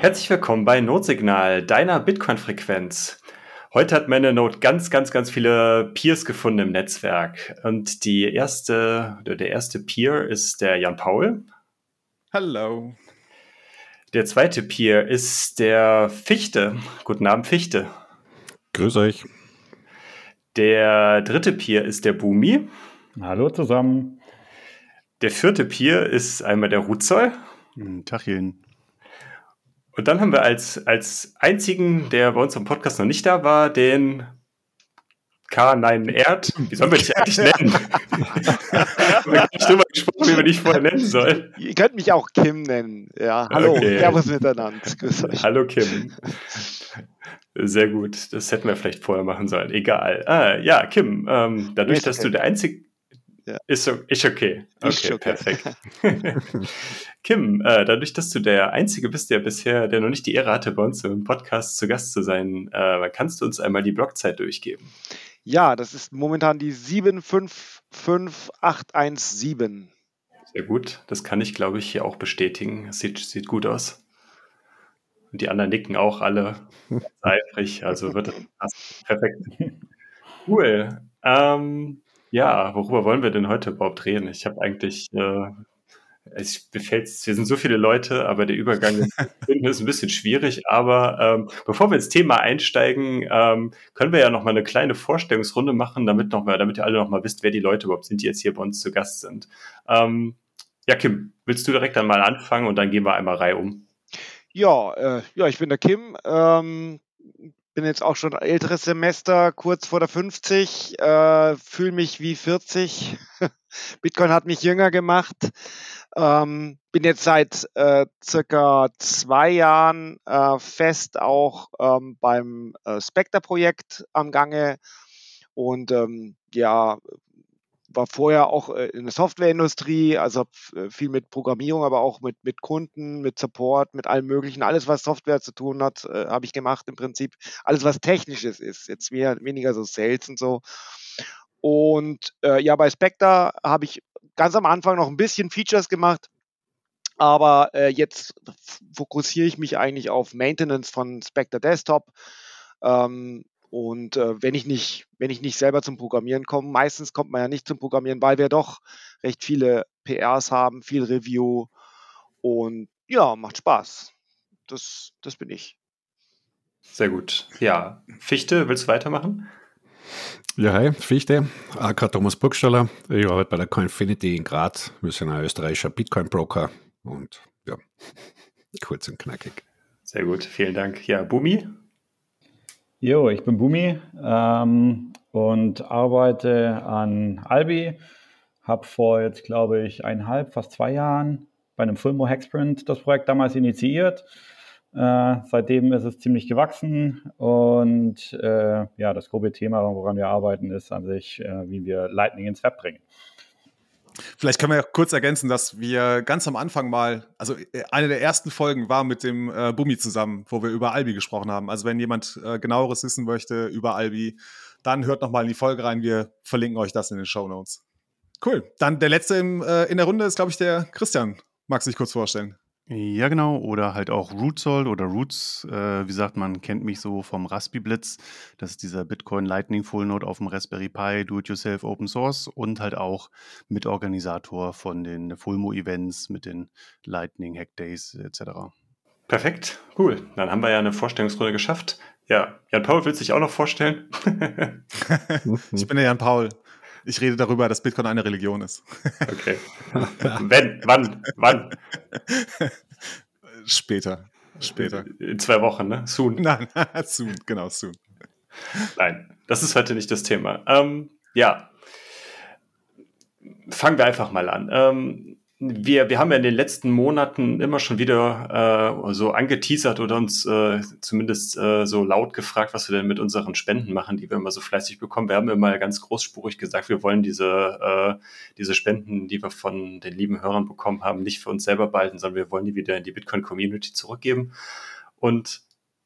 Herzlich willkommen bei Notsignal, deiner Bitcoin-Frequenz. Heute hat meine Note ganz, ganz, ganz viele Peers gefunden im Netzwerk. Und die erste, der erste Peer ist der Jan Paul. Hallo. Der zweite Peer ist der Fichte. Guten Abend, Fichte. Grüß euch. Der dritte Peer ist der Bumi. Hallo zusammen. Der vierte Peer ist einmal der Ruzoll. Tachchen. Und dann haben wir als, als einzigen, der bei uns im Podcast noch nicht da war, den K9 Erd. Wie sollen wir dich eigentlich nennen? wir haben nicht drüber gesprochen, wie wir dich vorher nennen sollen. Ihr könnt mich auch Kim nennen. Ja, hallo, Okay. Servus miteinander. Grüß euch. Hallo Kim. Sehr gut. Das hätten wir vielleicht vorher machen sollen. Egal. Ah, ja, Kim, ähm, dadurch, dass du der einzige. Ja. Ist, ist okay. Okay, Ist okay. perfekt. Kim, äh, dadurch, dass du der Einzige bist, der bisher, der noch nicht die Ehre hatte, bei uns im Podcast zu Gast zu sein, äh, kannst du uns einmal die Blockzeit durchgeben? Ja, das ist momentan die 755817. Sehr gut. Das kann ich, glaube ich, hier auch bestätigen. Es sieht, sieht gut aus. Und die anderen nicken auch alle eifrig. Also wird das passen. Perfekt. Cool. Ähm, ja, worüber wollen wir denn heute überhaupt reden? Ich habe eigentlich, äh, es befällt's, wir sind so viele Leute, aber der Übergang ist ein bisschen schwierig. Aber ähm, bevor wir ins Thema einsteigen, ähm, können wir ja noch mal eine kleine Vorstellungsrunde machen, damit noch mal, damit ihr alle noch mal wisst, wer die Leute überhaupt sind, die jetzt hier bei uns zu Gast sind. Ähm, ja, Kim, willst du direkt dann mal anfangen und dann gehen wir einmal Reihe um? Ja, äh, ja, ich bin der Kim. Bin jetzt auch schon älteres Semester, kurz vor der 50. Äh, Fühle mich wie 40. Bitcoin hat mich jünger gemacht. Ähm, bin jetzt seit äh, circa zwei Jahren äh, fest auch ähm, beim äh, Spectre-Projekt am Gange und ähm, ja, war vorher auch äh, in der Softwareindustrie, also äh, viel mit Programmierung, aber auch mit, mit Kunden, mit Support, mit allem Möglichen. Alles, was Software zu tun hat, äh, habe ich gemacht im Prinzip. Alles, was Technisches ist. Jetzt mehr, weniger so Sales und so. Und äh, ja, bei Spectre habe ich ganz am Anfang noch ein bisschen Features gemacht. Aber äh, jetzt fokussiere ich mich eigentlich auf Maintenance von Spectre Desktop. Ähm, und äh, wenn ich nicht, wenn ich nicht selber zum Programmieren komme, meistens kommt man ja nicht zum Programmieren, weil wir doch recht viele PRs haben, viel Review und ja, macht Spaß. Das, das bin ich. Sehr gut. Ja, Fichte, willst du weitermachen? Ja, hi, Fichte, AK Thomas Burgstaller. Ich arbeite bei der Coinfinity in Graz. Wir sind ein österreichischer Bitcoin-Broker und ja, kurz und knackig. Sehr gut, vielen Dank. Ja, Bumi? Jo, ich bin Bumi ähm, und arbeite an Albi. Habe vor jetzt, glaube ich, eineinhalb, fast zwei Jahren bei einem Fulmo Hexprint das Projekt damals initiiert. Äh, seitdem ist es ziemlich gewachsen und äh, ja, das grobe Thema, woran wir arbeiten, ist an sich, äh, wie wir Lightning ins Web bringen. Vielleicht können wir ja kurz ergänzen, dass wir ganz am Anfang mal, also äh, eine der ersten Folgen war mit dem äh, Bummi zusammen, wo wir über Albi gesprochen haben. Also wenn jemand äh, genaueres wissen möchte über Albi, dann hört noch mal in die Folge rein. Wir verlinken euch das in den Show Notes. Cool. Dann der letzte im, äh, in der Runde ist, glaube ich, der Christian. Magst du dich kurz vorstellen? Ja, genau. Oder halt auch Rootsold oder Roots. Äh, wie sagt man, kennt mich so vom Raspi Blitz. Das ist dieser Bitcoin Lightning Full Node auf dem Raspberry Pi, Do-it-yourself Open Source und halt auch Mitorganisator von den Fulmo Events mit den Lightning Hack Days etc. Perfekt, cool. Dann haben wir ja eine Vorstellungsrunde geschafft. Ja, Jan Paul, willst du dich auch noch vorstellen? Ich bin der Jan Paul. Ich rede darüber, dass Bitcoin eine Religion ist. okay. Wenn, wann, wann? Später. Später. In zwei Wochen, ne? Soon. Nein, soon, genau, soon. Nein, das ist heute nicht das Thema. Ähm, ja, fangen wir einfach mal an. Ähm, wir, wir haben ja in den letzten Monaten immer schon wieder äh, so angeteasert oder uns äh, zumindest äh, so laut gefragt, was wir denn mit unseren Spenden machen, die wir immer so fleißig bekommen. Wir haben immer ganz großspurig gesagt, wir wollen diese, äh, diese Spenden, die wir von den lieben Hörern bekommen haben, nicht für uns selber behalten, sondern wir wollen die wieder in die Bitcoin-Community zurückgeben. Und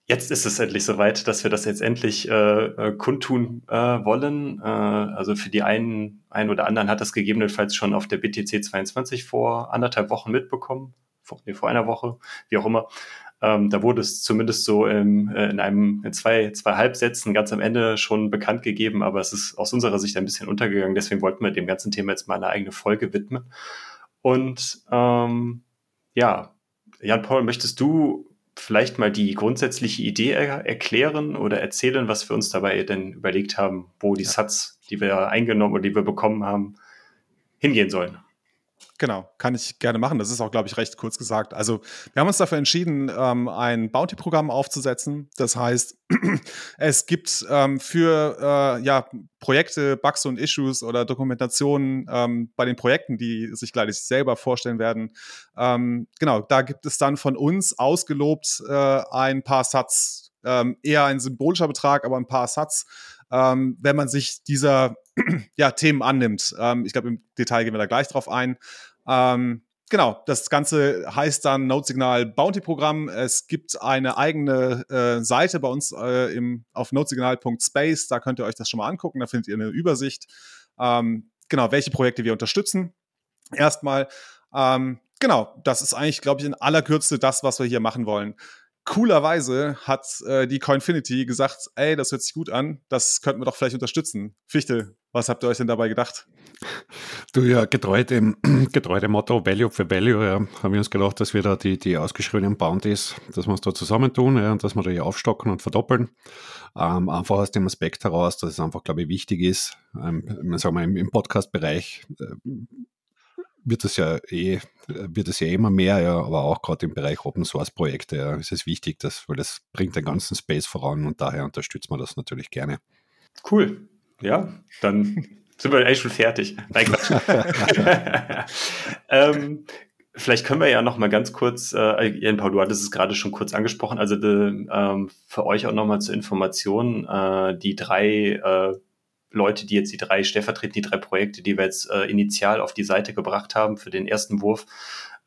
jetzt ist es endlich soweit, dass wir das jetzt endlich äh, äh, kundtun äh, wollen. Äh, also für die einen, einen oder anderen hat das gegebenenfalls schon auf der BTC 22 vor anderthalb Wochen mitbekommen. nee, vor einer Woche, wie auch immer. Ähm, da wurde es zumindest so im, äh, in einem in zwei, zwei Halbsätzen ganz am Ende schon bekannt gegeben, aber es ist aus unserer Sicht ein bisschen untergegangen. Deswegen wollten wir dem ganzen Thema jetzt mal eine eigene Folge widmen. Und ähm, ja, Jan-Paul, möchtest du vielleicht mal die grundsätzliche Idee er erklären oder erzählen, was wir uns dabei denn überlegt haben, wo die ja. Sats, die wir eingenommen oder die wir bekommen haben, hingehen sollen? Genau, kann ich gerne machen. Das ist auch, glaube ich, recht kurz gesagt. Also wir haben uns dafür entschieden, ähm, ein Bounty-Programm aufzusetzen. Das heißt, es gibt ähm, für äh, ja, Projekte, Bugs und Issues oder Dokumentationen ähm, bei den Projekten, die sich gleich selber vorstellen werden. Ähm, genau, da gibt es dann von uns ausgelobt äh, ein paar Satz, ähm, eher ein symbolischer Betrag, aber ein paar Satz, ähm, wenn man sich dieser ja, Themen annimmt. ich glaube, im Detail gehen wir da gleich drauf ein. Ähm, genau, das Ganze heißt dann Notesignal Bounty Programm. Es gibt eine eigene äh, Seite bei uns äh, im, auf notesignal.space. Da könnt ihr euch das schon mal angucken. Da findet ihr eine Übersicht. Ähm, genau, welche Projekte wir unterstützen. Erstmal, ähm, genau, das ist eigentlich, glaube ich, in aller Kürze das, was wir hier machen wollen. Coolerweise hat äh, die Coinfinity gesagt, ey, das hört sich gut an, das könnten wir doch vielleicht unterstützen. Fichte, was habt ihr euch denn dabei gedacht? Du ja, getreu dem, getreu dem Motto Value for Value, ja, haben wir uns gedacht, dass wir da die, die ausgeschriebenen Bounties, dass wir uns da zusammentun ja, und dass wir die aufstocken und verdoppeln. Ähm, einfach aus dem Aspekt heraus, dass es einfach, glaube ich, wichtig ist, ähm, sagen wir, im, im Podcast-Bereich äh, wird es ja eh, wird es ja immer mehr, ja, aber auch gerade im Bereich Open Source Projekte ja, ist es wichtig, dass, weil das bringt den ganzen Space voran und daher unterstützt man das natürlich gerne. Cool. Ja, dann sind wir eigentlich schon fertig. Nein, ähm, vielleicht können wir ja noch mal ganz kurz, äh, Jan Paul, du hattest es gerade schon kurz angesprochen, also de, ähm, für euch auch noch mal zur Information, äh, die drei äh, Leute, die jetzt die drei stellvertretend, die drei Projekte, die wir jetzt äh, initial auf die Seite gebracht haben für den ersten Wurf,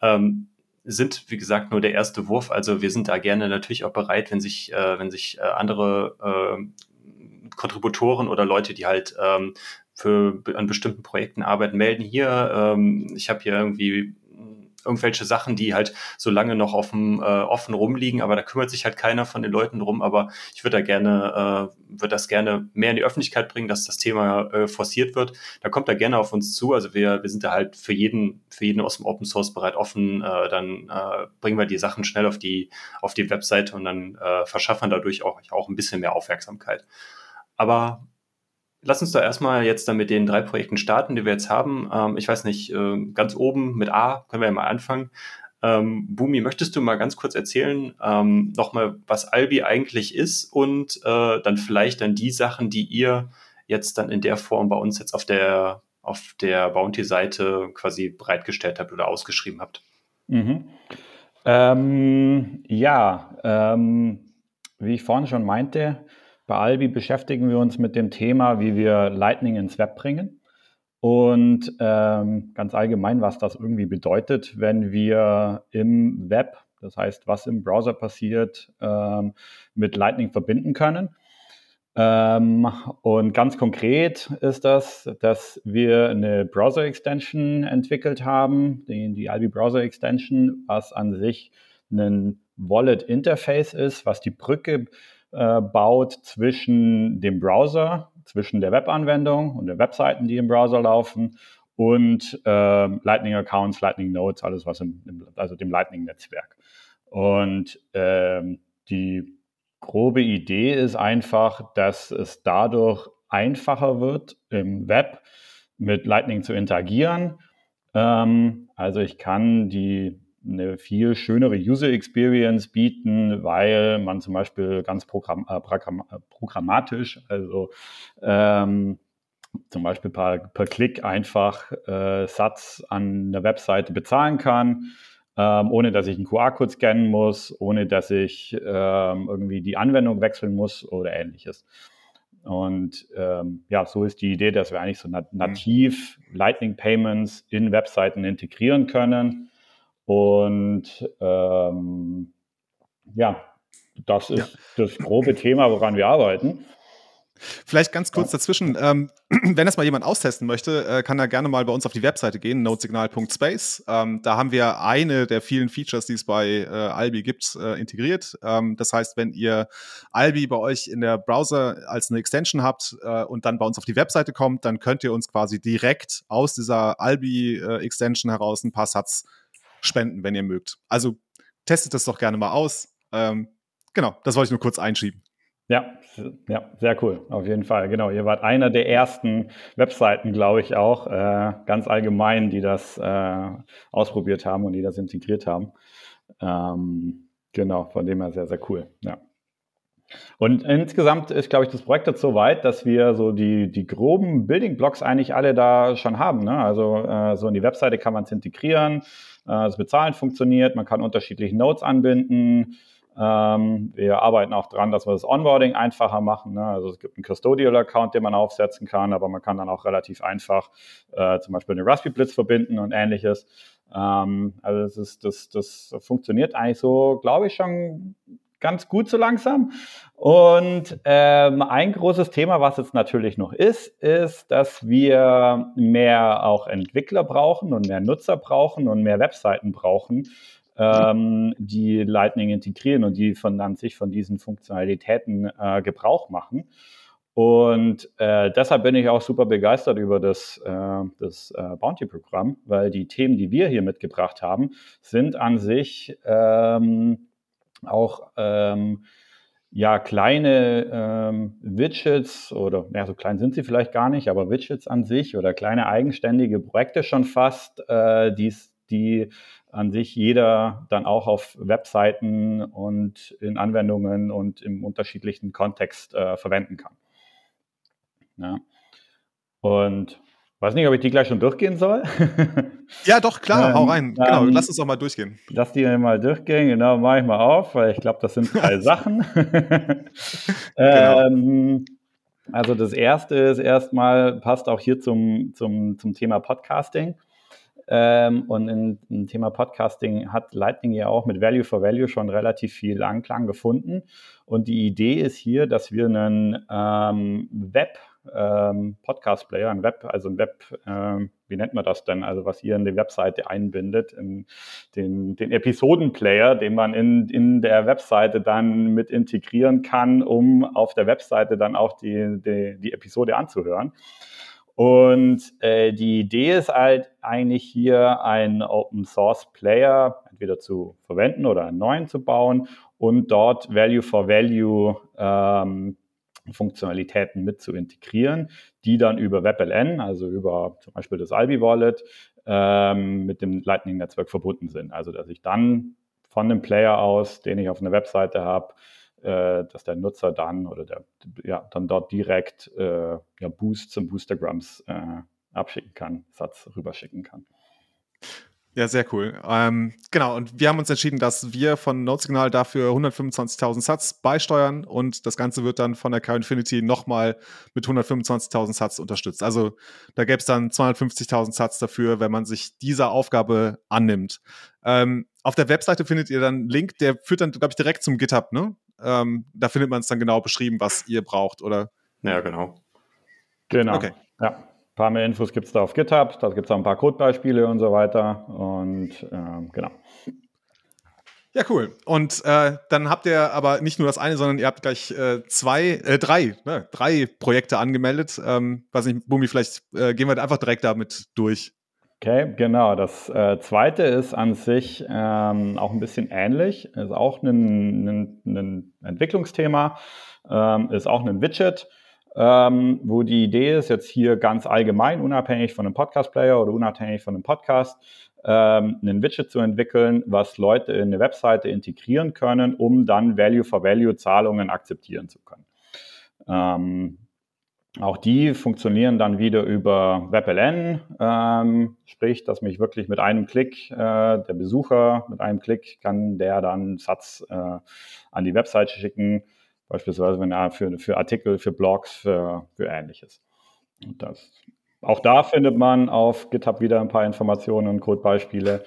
ähm, sind, wie gesagt, nur der erste Wurf. Also wir sind da gerne natürlich auch bereit, wenn sich, äh, wenn sich äh, andere äh, Kontributoren oder Leute, die halt ähm, für an bestimmten Projekten arbeiten, melden hier. Ähm, ich habe hier irgendwie irgendwelche Sachen, die halt so lange noch dem äh, offen rumliegen, aber da kümmert sich halt keiner von den Leuten drum. Aber ich würde da gerne, äh, würde das gerne mehr in die Öffentlichkeit bringen, dass das Thema äh, forciert wird. Da kommt er gerne auf uns zu. Also wir, wir sind da halt für jeden, für jeden aus dem Open Source Bereich offen. Äh, dann äh, bringen wir die Sachen schnell auf die, auf die Webseite und dann äh, verschaffen dadurch auch, auch ein bisschen mehr Aufmerksamkeit. Aber lass uns da erstmal jetzt dann mit den drei Projekten starten, die wir jetzt haben. Ähm, ich weiß nicht, äh, ganz oben mit A können wir ja mal anfangen. Ähm, Bumi, möchtest du mal ganz kurz erzählen, ähm, nochmal, was Albi eigentlich ist und äh, dann vielleicht dann die Sachen, die ihr jetzt dann in der Form bei uns jetzt auf der, auf der Bounty-Seite quasi bereitgestellt habt oder ausgeschrieben habt? Mhm. Ähm, ja, ähm, wie ich vorhin schon meinte, bei Albi beschäftigen wir uns mit dem Thema, wie wir Lightning ins Web bringen und ähm, ganz allgemein, was das irgendwie bedeutet, wenn wir im Web, das heißt, was im Browser passiert, ähm, mit Lightning verbinden können. Ähm, und ganz konkret ist das, dass wir eine Browser-Extension entwickelt haben, die, die Albi Browser-Extension, was an sich ein Wallet-Interface ist, was die Brücke äh, baut zwischen dem Browser, zwischen der Webanwendung und den Webseiten, die im Browser laufen und äh, Lightning-Accounts, Lightning-Nodes, alles was im, im also dem Lightning-Netzwerk. Und ähm, die grobe Idee ist einfach, dass es dadurch einfacher wird, im Web mit Lightning zu interagieren. Ähm, also ich kann die eine viel schönere User Experience bieten, weil man zum Beispiel ganz Programm, äh, äh, programmatisch, also ähm, zum Beispiel per, per Klick einfach äh, Satz an der Webseite bezahlen kann, ähm, ohne dass ich einen QR-Code scannen muss, ohne dass ich ähm, irgendwie die Anwendung wechseln muss oder ähnliches. Und ähm, ja, so ist die Idee, dass wir eigentlich so mhm. nativ Lightning Payments in Webseiten integrieren können und ähm, ja, das ist ja. das grobe Thema, woran wir arbeiten. Vielleicht ganz kurz dazwischen. Ähm, wenn das mal jemand austesten möchte, äh, kann er gerne mal bei uns auf die Webseite gehen, notesignal.space. Ähm, da haben wir eine der vielen Features, die es bei äh, Albi gibt, äh, integriert. Ähm, das heißt, wenn ihr Albi bei euch in der Browser als eine Extension habt äh, und dann bei uns auf die Webseite kommt, dann könnt ihr uns quasi direkt aus dieser Albi-Extension heraus ein paar Satz spenden, wenn ihr mögt. Also testet das doch gerne mal aus. Ähm, genau, das wollte ich nur kurz einschieben. Ja, ja, sehr cool, auf jeden Fall. Genau, ihr wart einer der ersten Webseiten, glaube ich, auch äh, ganz allgemein, die das äh, ausprobiert haben und die das integriert haben. Ähm, genau, von dem her sehr, sehr cool. Ja. Und insgesamt ist, glaube ich, das Projekt jetzt so weit, dass wir so die, die groben Building Blocks eigentlich alle da schon haben. Ne? Also äh, so in die Webseite kann man es integrieren, das Bezahlen funktioniert, man kann unterschiedliche Nodes anbinden. Ähm, wir arbeiten auch daran, dass wir das Onboarding einfacher machen. Ne? Also es gibt einen Custodial-Account, den man aufsetzen kann, aber man kann dann auch relativ einfach äh, zum Beispiel eine Raspberry Blitz verbinden und ähnliches. Ähm, also das, ist, das, das funktioniert eigentlich so, glaube ich, schon ganz gut so langsam. Und ähm, ein großes Thema, was jetzt natürlich noch ist, ist, dass wir mehr auch Entwickler brauchen und mehr Nutzer brauchen und mehr Webseiten brauchen, ähm, die Lightning integrieren und die von sich von diesen Funktionalitäten äh, Gebrauch machen. Und äh, deshalb bin ich auch super begeistert über das, äh, das äh, Bounty-Programm, weil die Themen, die wir hier mitgebracht haben, sind an sich ähm, auch ähm, ja, kleine ähm, Widgets oder, ja, so klein sind sie vielleicht gar nicht, aber Widgets an sich oder kleine eigenständige Projekte schon fast, äh, die's, die an sich jeder dann auch auf Webseiten und in Anwendungen und im unterschiedlichen Kontext äh, verwenden kann. Ja. Und weiß nicht, ob ich die gleich schon durchgehen soll. ja, doch, klar, ähm, hau rein. Genau, ähm, lass uns doch mal durchgehen. Lass die mal durchgehen, genau, mache ich mal auf, weil ich glaube, das sind drei Sachen. genau. ähm, also das erste ist erstmal, passt auch hier zum, zum, zum Thema Podcasting. Ähm, und in, im Thema Podcasting hat Lightning ja auch mit Value for Value schon relativ viel Anklang gefunden. Und die Idee ist hier, dass wir einen ähm, Web ähm, Podcast-Player, ein Web, also ein Web, ähm, wie nennt man das denn? Also was ihr in die Webseite einbindet, in den, den Episodenplayer, den man in, in der Webseite dann mit integrieren kann, um auf der Webseite dann auch die, die, die Episode anzuhören. Und äh, die Idee ist halt eigentlich hier einen Open Source Player entweder zu verwenden oder einen neuen zu bauen und dort Value for Value ähm, Funktionalitäten mit zu integrieren, die dann über WebLN, also über zum Beispiel das Albi Wallet, ähm, mit dem Lightning-Netzwerk verbunden sind. Also dass ich dann von dem Player aus, den ich auf einer Webseite habe, äh, dass der Nutzer dann oder der, ja, dann dort direkt äh, ja, Boost zum Boostergrams äh, abschicken kann, Satz rüberschicken kann. Ja, sehr cool. Ähm, genau, und wir haben uns entschieden, dass wir von Notesignal dafür 125.000 Satz beisteuern und das Ganze wird dann von der Car-Infinity nochmal mit 125.000 Satz unterstützt. Also da gäbe es dann 250.000 Satz dafür, wenn man sich dieser Aufgabe annimmt. Ähm, auf der Webseite findet ihr dann einen Link, der führt dann, glaube ich, direkt zum GitHub, ne? Ähm, da findet man es dann genau beschrieben, was ihr braucht, oder? Ja, genau. Genau. Okay. Ja. Ein paar mehr Infos gibt es da auf GitHub, da gibt es auch ein paar Codebeispiele und so weiter. Und ähm, genau. Ja, cool. Und äh, dann habt ihr aber nicht nur das eine, sondern ihr habt gleich äh, zwei, äh, drei, ne, drei Projekte angemeldet. Ähm, weiß nicht, Bumi, vielleicht äh, gehen wir einfach direkt damit durch. Okay, genau. Das äh, zweite ist an sich ähm, auch ein bisschen ähnlich. Ist auch ein, ein, ein Entwicklungsthema, ähm, ist auch ein Widget, ähm, wo die Idee ist, jetzt hier ganz allgemein, unabhängig von einem Podcast-Player oder unabhängig von einem Podcast, ähm, ein Widget zu entwickeln, was Leute in eine Webseite integrieren können, um dann Value-for-Value-Zahlungen akzeptieren zu können. Ähm, auch die funktionieren dann wieder über WebLN, ähm, sprich, dass mich wirklich mit einem Klick, äh, der Besucher mit einem Klick kann der dann Satz äh, an die Webseite schicken, beispielsweise wenn er für, für Artikel, für Blogs, für, für ähnliches. Und das, auch da findet man auf GitHub wieder ein paar Informationen und Codebeispiele.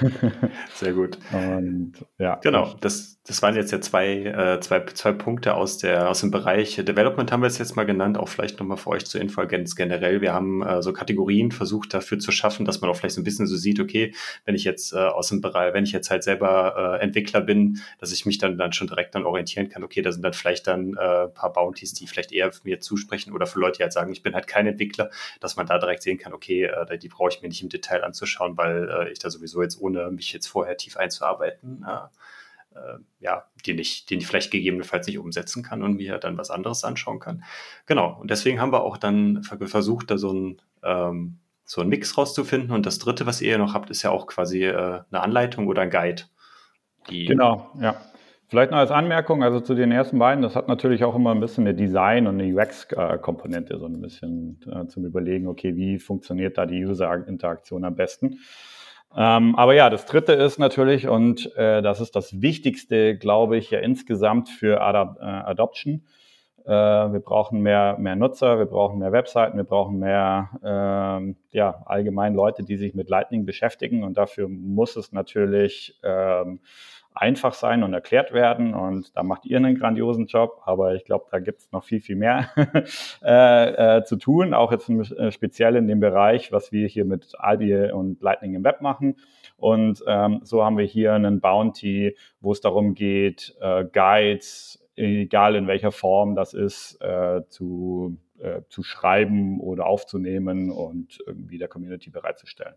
Sehr gut. Und ja. Genau, das, das waren jetzt ja zwei, äh, zwei, zwei Punkte aus, der, aus dem Bereich Development, haben wir es jetzt mal genannt, auch vielleicht nochmal für euch zur Info ganz generell. Wir haben äh, so Kategorien versucht dafür zu schaffen, dass man auch vielleicht so ein bisschen so sieht, okay, wenn ich jetzt äh, aus dem Bereich, wenn ich jetzt halt selber äh, Entwickler bin, dass ich mich dann, dann schon direkt dann orientieren kann, okay, da sind dann vielleicht dann äh, paar Bounties, die vielleicht eher mir zusprechen oder für Leute, die halt sagen, ich bin halt kein Entwickler, dass man da direkt sehen kann, okay, äh, die brauche ich mir nicht im Detail anzuschauen, weil äh, ich da sowieso jetzt ohne mich jetzt vorher tief einzuarbeiten, äh, äh, ja, den ich, den ich vielleicht gegebenenfalls nicht umsetzen kann und mir dann was anderes anschauen kann. Genau. Und deswegen haben wir auch dann versucht, da so ein, ähm, so einen Mix rauszufinden. Und das dritte, was ihr noch habt, ist ja auch quasi äh, eine Anleitung oder ein Guide. genau, ja. Vielleicht noch als Anmerkung, also zu den ersten beiden, das hat natürlich auch immer ein bisschen eine Design- und eine UX-Komponente, so ein bisschen äh, zum Überlegen, okay, wie funktioniert da die User-Interaktion am besten. Ähm, aber ja, das dritte ist natürlich, und äh, das ist das Wichtigste, glaube ich, ja insgesamt für Adop äh, Adoption. Äh, wir brauchen mehr, mehr Nutzer, wir brauchen mehr Webseiten, wir brauchen mehr ähm, ja, allgemein Leute, die sich mit Lightning beschäftigen. Und dafür muss es natürlich ähm, einfach sein und erklärt werden. Und da macht ihr einen grandiosen Job, aber ich glaube, da gibt es noch viel, viel mehr äh, äh, zu tun, auch jetzt äh, speziell in dem Bereich, was wir hier mit Albi und Lightning im Web machen. Und ähm, so haben wir hier einen Bounty, wo es darum geht, äh, Guides, egal in welcher Form das ist, äh, zu, äh, zu schreiben oder aufzunehmen und irgendwie der Community bereitzustellen.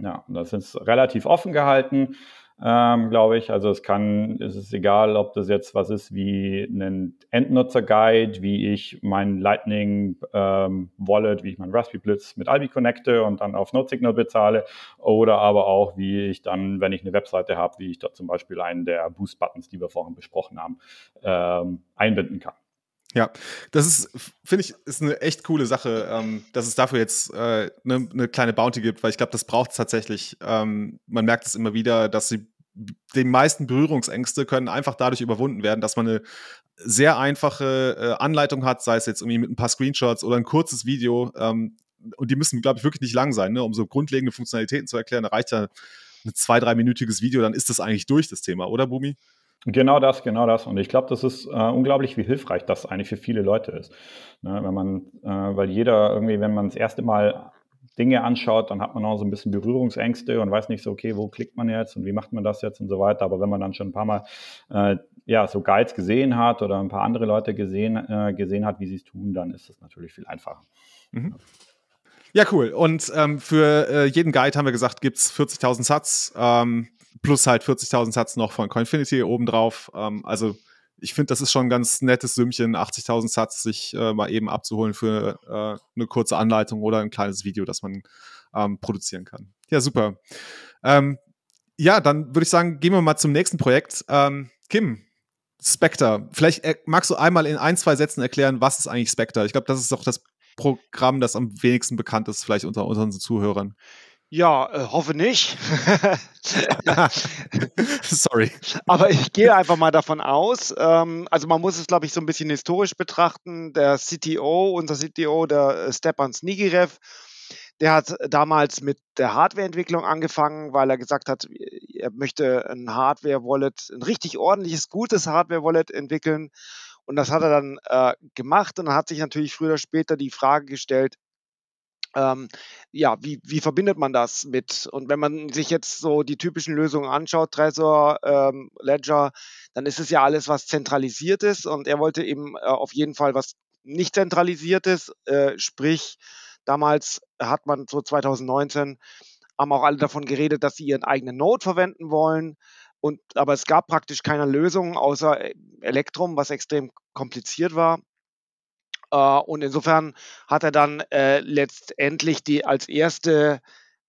Ja, das ist relativ offen gehalten ähm, glaube ich. Also es kann, es ist egal, ob das jetzt was ist wie ein Endnutzer-Guide, wie ich mein Lightning ähm, Wallet, wie ich mein Raspberry Blitz mit Albi connecte und dann auf NodeSignal bezahle oder aber auch, wie ich dann, wenn ich eine Webseite habe, wie ich da zum Beispiel einen der Boost-Buttons, die wir vorhin besprochen haben, ähm, einbinden kann. Ja, das ist, finde ich, ist eine echt coole Sache, ähm, dass es dafür jetzt eine äh, ne, ne kleine Bounty gibt, weil ich glaube, das braucht es tatsächlich. Ähm, man merkt es immer wieder, dass sie die meisten Berührungsängste können einfach dadurch überwunden werden, dass man eine sehr einfache äh, Anleitung hat, sei es jetzt irgendwie mit ein paar Screenshots oder ein kurzes Video. Ähm, und die müssen, glaube ich, wirklich nicht lang sein, ne? um so grundlegende Funktionalitäten zu erklären. Da reicht ja ein zwei, dreiminütiges Video, dann ist das eigentlich durch, das Thema, oder Bumi? Genau das, genau das. Und ich glaube, das ist äh, unglaublich, wie hilfreich das eigentlich für viele Leute ist. Ne, wenn man, äh, weil jeder irgendwie, wenn man das erste Mal Dinge anschaut, dann hat man auch so ein bisschen Berührungsängste und weiß nicht so, okay, wo klickt man jetzt und wie macht man das jetzt und so weiter. Aber wenn man dann schon ein paar Mal äh, ja, so Guides gesehen hat oder ein paar andere Leute gesehen, äh, gesehen hat, wie sie es tun, dann ist es natürlich viel einfacher. Mhm. Ja, cool. Und ähm, für äh, jeden Guide haben wir gesagt, gibt es 40.000 Satz. Ähm, plus halt 40.000 Satz noch von Coinfinity obendrauf. Ähm, also ich finde, das ist schon ein ganz nettes Sümmchen, 80.000 Satz sich äh, mal eben abzuholen für äh, eine kurze Anleitung oder ein kleines Video, das man ähm, produzieren kann. Ja, super. Ähm, ja, dann würde ich sagen, gehen wir mal zum nächsten Projekt. Ähm, Kim, Spectre. Vielleicht äh, magst du einmal in ein, zwei Sätzen erklären, was ist eigentlich Spectre? Ich glaube, das ist doch das Programm, das am wenigsten bekannt ist, vielleicht unter unseren Zuhörern. Ja, äh, hoffe nicht. Sorry. Aber ich gehe einfach mal davon aus, ähm, also man muss es, glaube ich, so ein bisschen historisch betrachten. Der CTO, unser CTO, der äh, Stepan Snigirev, der hat damals mit der Hardwareentwicklung angefangen, weil er gesagt hat, er möchte ein Hardware-Wallet, ein richtig ordentliches, gutes Hardware-Wallet entwickeln. Und das hat er dann äh, gemacht und dann hat sich natürlich früher oder später die Frage gestellt, ähm, ja, wie, wie verbindet man das mit? Und wenn man sich jetzt so die typischen Lösungen anschaut, Trezor, ähm, Ledger, dann ist es ja alles, was zentralisiert ist. Und er wollte eben äh, auf jeden Fall was nicht zentralisiertes, äh, sprich, damals hat man so 2019 haben auch alle davon geredet, dass sie ihren eigenen Node verwenden wollen. Und, aber es gab praktisch keine Lösung außer äh, Elektrum, was extrem kompliziert war. Äh, und insofern hat er dann äh, letztendlich die als erste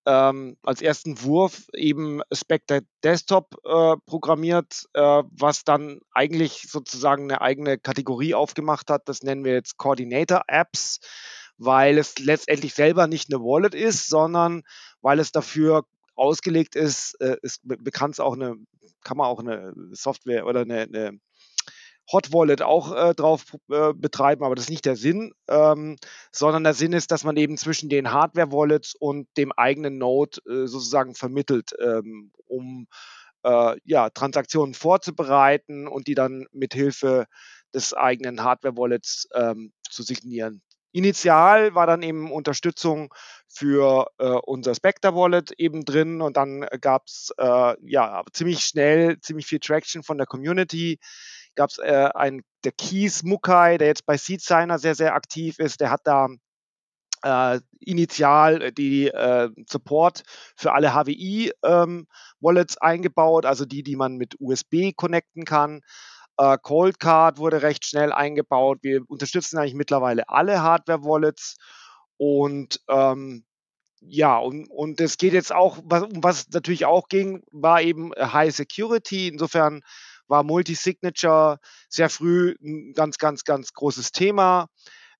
ähm, als ersten Wurf eben Spectre Desktop äh, programmiert, äh, was dann eigentlich sozusagen eine eigene Kategorie aufgemacht hat. Das nennen wir jetzt Coordinator Apps, weil es letztendlich selber nicht eine Wallet ist, sondern weil es dafür ausgelegt ist, äh, ist bekannt auch eine, kann man auch eine Software oder eine, eine Hot Wallet auch äh, drauf äh, betreiben, aber das ist nicht der Sinn, ähm, sondern der Sinn ist, dass man eben zwischen den Hardware-Wallets und dem eigenen Node äh, sozusagen vermittelt, ähm, um äh, ja, Transaktionen vorzubereiten und die dann mit Hilfe des eigenen Hardware-Wallets ähm, zu signieren. Initial war dann eben Unterstützung für äh, unser Spectre Wallet eben drin und dann gab es äh, ja ziemlich schnell ziemlich viel Traction von der Community. Gab es äh, ein der Keys Mukai, der jetzt bei SeedSigner sehr sehr aktiv ist, der hat da äh, initial die äh, Support für alle HWI ähm, eingebaut, also die, die man mit USB connecten kann. Äh, Cold Card wurde recht schnell eingebaut. Wir unterstützen eigentlich mittlerweile alle Hardware-Wallets und ähm, ja, und, und es geht jetzt auch, was, um was natürlich auch ging, war eben High Security. Insofern war Multi-Signature sehr früh ein ganz, ganz, ganz großes Thema.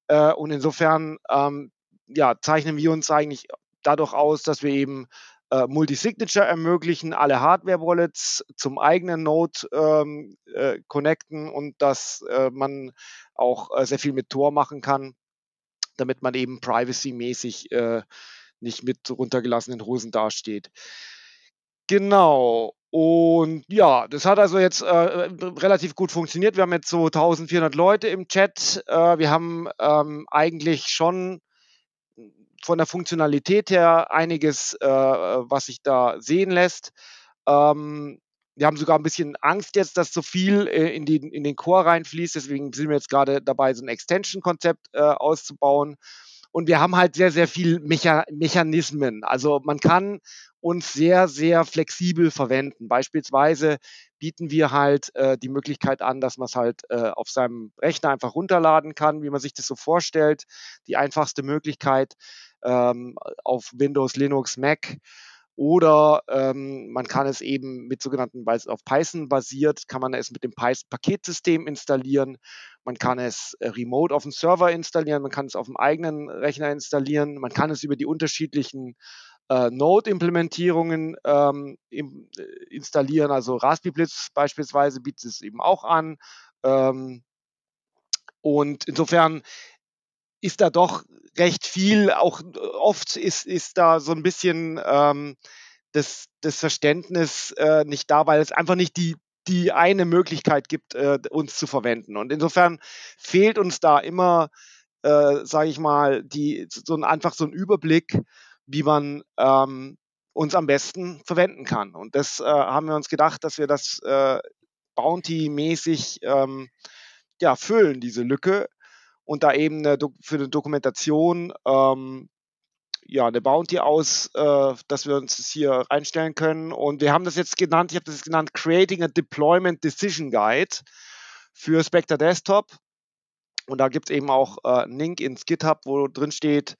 Äh, und insofern ähm, ja, zeichnen wir uns eigentlich dadurch aus, dass wir eben äh, Multi-Signature ermöglichen, alle Hardware-Wallets zum eigenen Node ähm, äh, connecten und dass äh, man auch äh, sehr viel mit Tor machen kann, damit man eben privacy-mäßig äh, nicht mit runtergelassenen Hosen dasteht. Genau. Und ja, das hat also jetzt äh, relativ gut funktioniert. Wir haben jetzt so 1400 Leute im Chat. Äh, wir haben ähm, eigentlich schon von der Funktionalität her einiges, äh, was sich da sehen lässt. Ähm, wir haben sogar ein bisschen Angst jetzt, dass so viel äh, in, die, in den Core reinfließt. Deswegen sind wir jetzt gerade dabei, so ein Extension-Konzept äh, auszubauen. Und wir haben halt sehr, sehr viel Mecha Mechanismen. Also man kann uns sehr, sehr flexibel verwenden. Beispielsweise bieten wir halt äh, die Möglichkeit an, dass man es halt äh, auf seinem Rechner einfach runterladen kann, wie man sich das so vorstellt. Die einfachste Möglichkeit ähm, auf Windows, Linux, Mac. Oder ähm, man kann es eben mit sogenannten, weil es auf Python basiert, kann man es mit dem Python-Paketsystem installieren. Man kann es äh, remote auf dem Server installieren, man kann es auf dem eigenen Rechner installieren, man kann es über die unterschiedlichen äh, Node-Implementierungen ähm, im, äh, installieren. Also Raspberry Blitz beispielsweise bietet es eben auch an. Ähm, und insofern ist da doch recht viel, auch äh, oft ist, ist da so ein bisschen ähm, das, das Verständnis äh, nicht da, weil es einfach nicht die, die eine Möglichkeit gibt, äh, uns zu verwenden. Und insofern fehlt uns da immer, äh, sage ich mal, die, so ein, einfach so ein Überblick, wie man ähm, uns am besten verwenden kann. Und das äh, haben wir uns gedacht, dass wir das äh, Bounty-mäßig ähm, ja, füllen, diese Lücke, und da eben eine, für eine Dokumentation ähm, ja, eine Bounty aus, äh, dass wir uns das hier reinstellen können. Und wir haben das jetzt genannt, ich habe das jetzt genannt, Creating a Deployment Decision Guide für Spectre Desktop. Und da gibt es eben auch äh, einen Link ins GitHub, wo drin steht,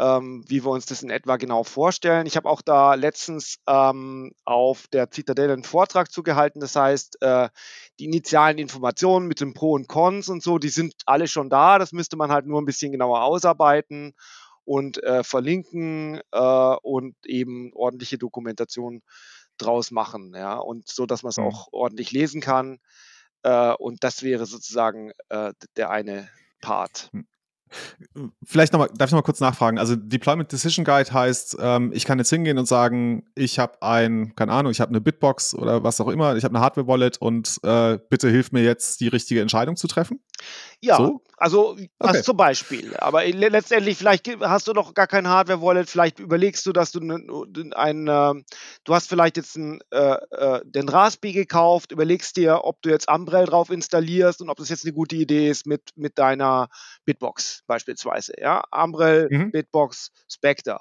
ähm, wie wir uns das in etwa genau vorstellen. Ich habe auch da letztens ähm, auf der Zitadelle einen Vortrag zugehalten. Das heißt, äh, die initialen Informationen mit den Pro und Cons und so, die sind alle schon da. Das müsste man halt nur ein bisschen genauer ausarbeiten und äh, verlinken äh, und eben ordentliche Dokumentation draus machen. Ja, und so, dass man es mhm. auch ordentlich lesen kann. Äh, und das wäre sozusagen äh, der eine Part. Vielleicht nochmal, darf ich nochmal kurz nachfragen? Also Deployment Decision Guide heißt, ähm, ich kann jetzt hingehen und sagen, ich habe ein, keine Ahnung, ich habe eine Bitbox oder was auch immer, ich habe eine Hardware-Wallet und äh, bitte hilf mir jetzt, die richtige Entscheidung zu treffen? Ja, so? Also das okay. zum Beispiel. Aber letztendlich, vielleicht hast du noch gar kein Hardware-Wallet, vielleicht überlegst du, dass du ein, ein äh, du hast vielleicht jetzt ein, äh, äh, den Raspberry gekauft, überlegst dir, ob du jetzt Umbrell drauf installierst und ob das jetzt eine gute Idee ist mit, mit deiner Bitbox beispielsweise. Ja, Umbrell, mhm. Bitbox, Spectre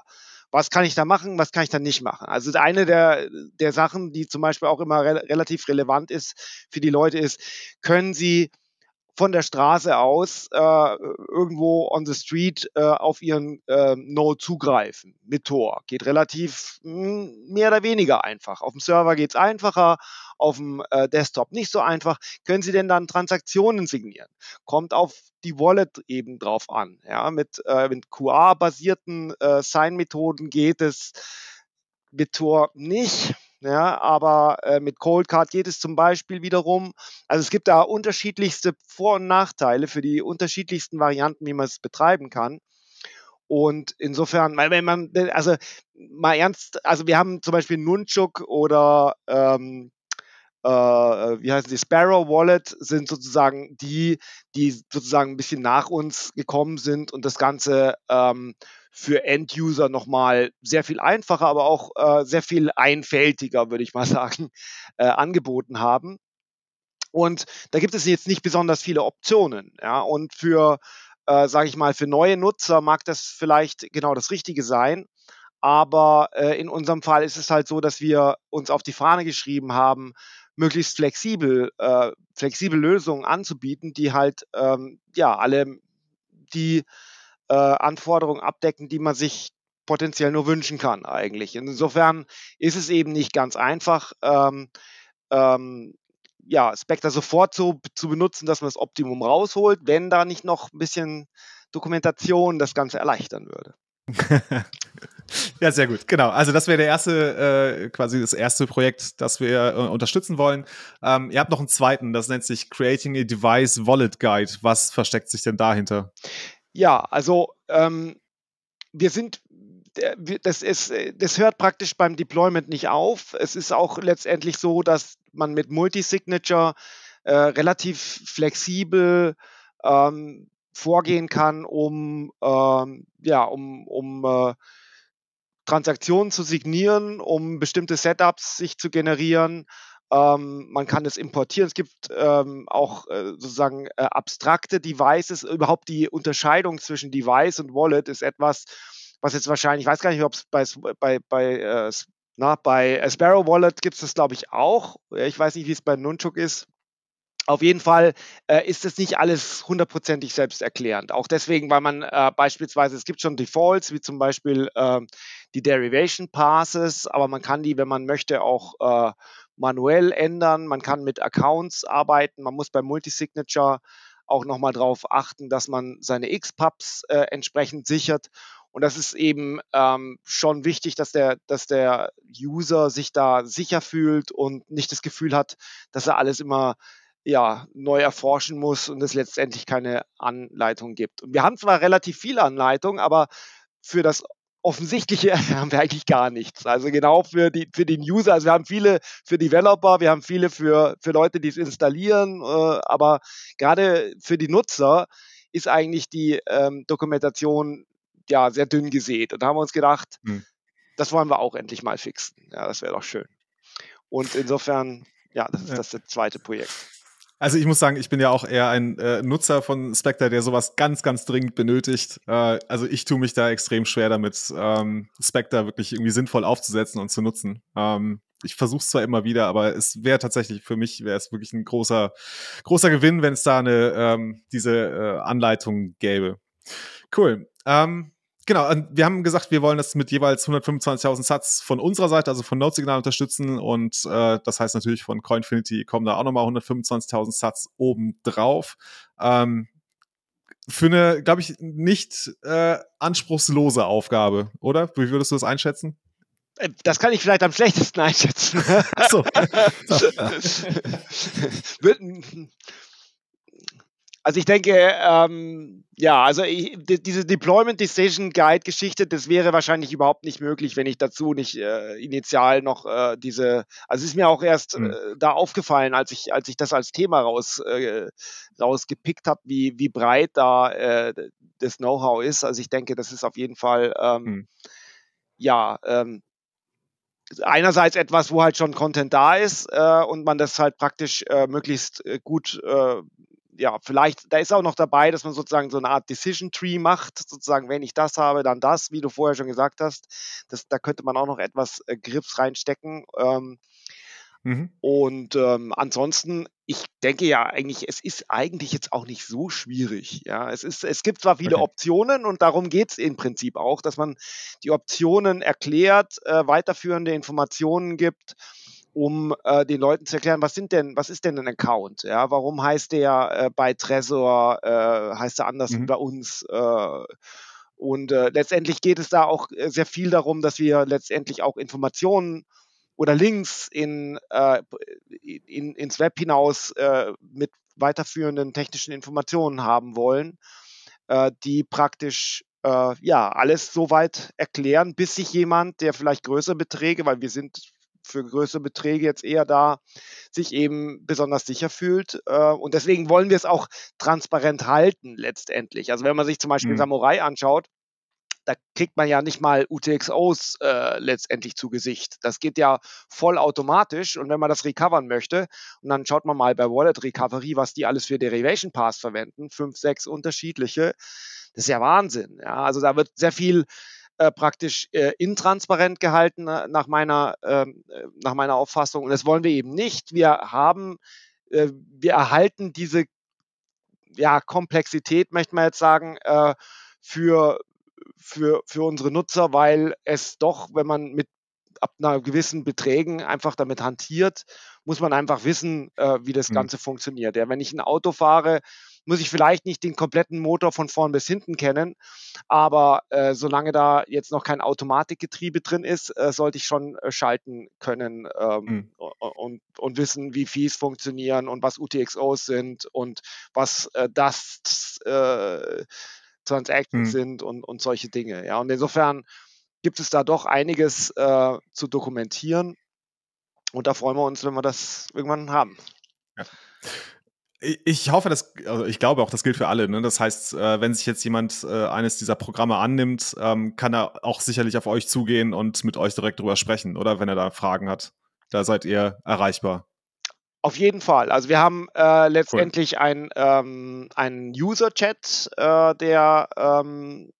was kann ich da machen, was kann ich da nicht machen. Also eine der, der Sachen, die zum Beispiel auch immer re relativ relevant ist für die Leute, ist, können sie von der Straße aus äh, irgendwo on the street äh, auf ihren äh, Node zugreifen mit Tor. Geht relativ mh, hm, mehr oder weniger einfach. Auf dem Server geht es einfacher, auf dem äh, Desktop nicht so einfach. Können Sie denn dann Transaktionen signieren? Kommt auf die Wallet eben drauf an. Ja, mit, äh, mit QA-basierten äh, Sign-Methoden geht es mit Tor nicht. Ja, aber äh, mit Cold Card geht es zum Beispiel wiederum. Also es gibt da unterschiedlichste Vor- und Nachteile für die unterschiedlichsten Varianten, wie man es betreiben kann. Und insofern, wenn man, also mal ernst, also wir haben zum Beispiel Nunchuk oder ähm, äh, wie heißen die, Sparrow Wallet sind sozusagen die, die sozusagen ein bisschen nach uns gekommen sind und das Ganze ähm, für End-User nochmal sehr viel einfacher, aber auch äh, sehr viel einfältiger, würde ich mal sagen, äh, angeboten haben. Und da gibt es jetzt nicht besonders viele Optionen. Ja? Und für, äh, sage ich mal, für neue Nutzer mag das vielleicht genau das Richtige sein. Aber äh, in unserem Fall ist es halt so, dass wir uns auf die Fahne geschrieben haben, möglichst flexibel, äh, flexible Lösungen anzubieten, die halt ähm, ja alle die äh, Anforderungen abdecken, die man sich potenziell nur wünschen kann eigentlich. Insofern ist es eben nicht ganz einfach, ähm, ähm, ja, Spectre sofort so zu benutzen, dass man das Optimum rausholt, wenn da nicht noch ein bisschen Dokumentation das Ganze erleichtern würde. ja, sehr gut. Genau. Also das wäre der erste, äh, quasi das erste Projekt, das wir äh, unterstützen wollen. Ähm, ihr habt noch einen zweiten, das nennt sich Creating a Device Wallet Guide. Was versteckt sich denn dahinter? Ja, also ähm, wir sind das, ist, das hört praktisch beim Deployment nicht auf. Es ist auch letztendlich so, dass man mit Multisignature äh, relativ flexibel ähm, vorgehen kann, um, ähm, ja, um, um äh, Transaktionen zu signieren, um bestimmte Setups sich zu generieren. Ähm, man kann es importieren. Es gibt ähm, auch äh, sozusagen äh, abstrakte Devices. Überhaupt die Unterscheidung zwischen Device und Wallet ist etwas, was jetzt wahrscheinlich, ich weiß gar nicht, ob es bei, bei, bei, äh, bei Sparrow Wallet gibt es das, glaube ich, auch. Ich weiß nicht, wie es bei Nunchuk ist. Auf jeden Fall äh, ist es nicht alles hundertprozentig selbsterklärend. Auch deswegen, weil man äh, beispielsweise, es gibt schon Defaults, wie zum Beispiel äh, die Derivation Passes, aber man kann die, wenn man möchte, auch äh, manuell ändern. Man kann mit Accounts arbeiten. Man muss bei Multisignature auch nochmal darauf achten, dass man seine X-Pubs äh, entsprechend sichert. Und das ist eben ähm, schon wichtig, dass der, dass der User sich da sicher fühlt und nicht das Gefühl hat, dass er alles immer ja, neu erforschen muss und es letztendlich keine Anleitung gibt. Und wir haben zwar relativ viele Anleitungen, aber für das Offensichtliche haben wir eigentlich gar nichts. Also genau für, die, für den User, also wir haben viele für Developer, wir haben viele für, für Leute, die es installieren, äh, aber gerade für die Nutzer ist eigentlich die ähm, Dokumentation ja sehr dünn gesät. Und da haben wir uns gedacht, hm. das wollen wir auch endlich mal fixen. Ja, das wäre doch schön. Und insofern, ja, das ist das zweite Projekt. Also ich muss sagen, ich bin ja auch eher ein äh, Nutzer von Spectre, der sowas ganz, ganz dringend benötigt. Äh, also ich tue mich da extrem schwer damit, ähm, Spectre wirklich irgendwie sinnvoll aufzusetzen und zu nutzen. Ähm, ich versuche es zwar immer wieder, aber es wäre tatsächlich für mich wäre es wirklich ein großer, großer Gewinn, wenn es da eine ähm, diese äh, Anleitung gäbe. Cool. Ähm, Genau, wir haben gesagt, wir wollen das mit jeweils 125.000 Satz von unserer Seite, also von Node-Signal unterstützen und äh, das heißt natürlich von Coinfinity kommen da auch nochmal 125.000 Satz oben drauf. Ähm, für eine, glaube ich, nicht äh, anspruchslose Aufgabe, oder? Wie würdest du das einschätzen? Äh, das kann ich vielleicht am schlechtesten einschätzen. Ach so. Also ich denke, ähm, ja, also ich, die, diese Deployment Decision Guide Geschichte, das wäre wahrscheinlich überhaupt nicht möglich, wenn ich dazu nicht äh, initial noch äh, diese, also es ist mir auch erst mhm. äh, da aufgefallen, als ich, als ich das als Thema raus, äh, rausgepickt habe, wie, wie breit da äh, das Know-how ist. Also ich denke, das ist auf jeden Fall, ähm, mhm. ja, ähm, einerseits etwas, wo halt schon Content da ist äh, und man das halt praktisch äh, möglichst äh, gut äh, ja, vielleicht, da ist auch noch dabei, dass man sozusagen so eine Art Decision Tree macht, sozusagen, wenn ich das habe, dann das, wie du vorher schon gesagt hast. Das, da könnte man auch noch etwas äh, Grips reinstecken. Ähm, mhm. Und ähm, ansonsten, ich denke ja eigentlich, es ist eigentlich jetzt auch nicht so schwierig. Ja, es ist, es gibt zwar viele okay. Optionen und darum geht es im Prinzip auch, dass man die Optionen erklärt, äh, weiterführende Informationen gibt um äh, den Leuten zu erklären, was sind denn, was ist denn ein Account? Ja, warum heißt der äh, bei Trezor, äh, heißt er anders mhm. wie bei uns? Äh, und äh, letztendlich geht es da auch äh, sehr viel darum, dass wir letztendlich auch Informationen oder Links in, in, ins Web hinaus mit weiterführenden technischen Informationen haben wollen, die praktisch äh, ja, alles soweit erklären, bis sich jemand, der vielleicht größere Beträge, weil wir sind für größere Beträge jetzt eher da, sich eben besonders sicher fühlt. Äh, und deswegen wollen wir es auch transparent halten letztendlich. Also wenn man sich zum Beispiel mhm. Samurai anschaut, da kriegt man ja nicht mal UTXOs äh, letztendlich zu Gesicht. Das geht ja voll automatisch und wenn man das recovern möchte und dann schaut man mal bei Wallet Recovery, was die alles für Derivation Pass verwenden, fünf, sechs unterschiedliche, das ist ja Wahnsinn. Ja? Also da wird sehr viel äh, praktisch äh, intransparent gehalten äh, nach meiner, ähm, äh, nach meiner Auffassung und das wollen wir eben nicht. Wir haben, äh, wir erhalten diese ja, Komplexität, möchte man jetzt sagen, für für, für unsere Nutzer, weil es doch, wenn man mit ab einer gewissen Beträgen einfach damit hantiert, muss man einfach wissen, äh, wie das mhm. Ganze mhm. funktioniert. Ja, wenn ich ein Auto fahre, muss ich vielleicht nicht den kompletten Motor von vorn bis hinten kennen, aber äh, solange da jetzt noch kein Automatikgetriebe drin ist, äh, sollte ich schon äh, schalten können ähm, mhm. und, und wissen, wie Fees funktionieren und was UTXOs sind und was äh, das äh, Transactions mhm. sind und, und solche Dinge. Ja, und insofern gibt es da doch einiges äh, zu dokumentieren. Und da freuen wir uns, wenn wir das irgendwann haben. Ja. Ich hoffe, dass, also ich glaube auch, das gilt für alle. Ne? Das heißt, äh, wenn sich jetzt jemand äh, eines dieser Programme annimmt, ähm, kann er auch sicherlich auf euch zugehen und mit euch direkt drüber sprechen, oder wenn er da Fragen hat. Da seid ihr erreichbar. Auf jeden Fall. Also wir haben äh, letztendlich cool. einen ähm, User-Chat, äh, der ähm,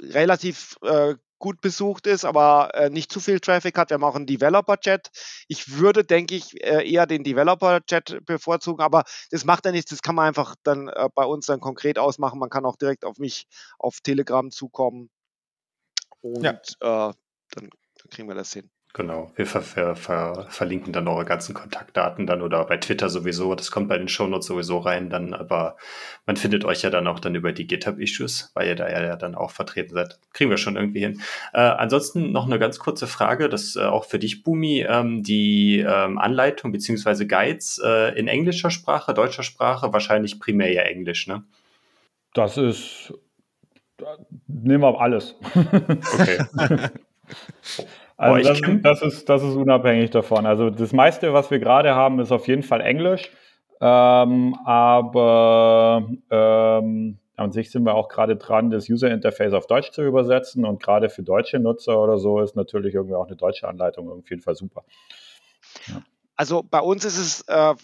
relativ äh, gut besucht ist, aber äh, nicht zu viel Traffic hat. Wir haben auch einen Developer-Chat. Ich würde, denke ich, äh, eher den Developer-Chat bevorzugen, aber das macht ja nichts. Das kann man einfach dann äh, bei uns dann konkret ausmachen. Man kann auch direkt auf mich auf Telegram zukommen und ja. dann, dann kriegen wir das hin. Genau, wir ver ver ver verlinken dann eure ganzen Kontaktdaten dann oder bei Twitter sowieso, das kommt bei den Shownotes sowieso rein dann, aber man findet euch ja dann auch dann über die GitHub-Issues, weil ihr da ja dann auch vertreten seid. Kriegen wir schon irgendwie hin. Äh, ansonsten noch eine ganz kurze Frage, das äh, auch für dich, Bumi, ähm, die ähm, Anleitung beziehungsweise Guides äh, in englischer Sprache, deutscher Sprache, wahrscheinlich primär ja Englisch, ne? Das ist, nehmen wir alles. Okay. Also das, das, ist, das ist unabhängig davon. Also das meiste, was wir gerade haben, ist auf jeden Fall Englisch. Ähm, aber ähm, an sich sind wir auch gerade dran, das User Interface auf Deutsch zu übersetzen. Und gerade für deutsche Nutzer oder so ist natürlich irgendwie auch eine deutsche Anleitung auf jeden Fall super. Ja. Also bei uns ist es äh,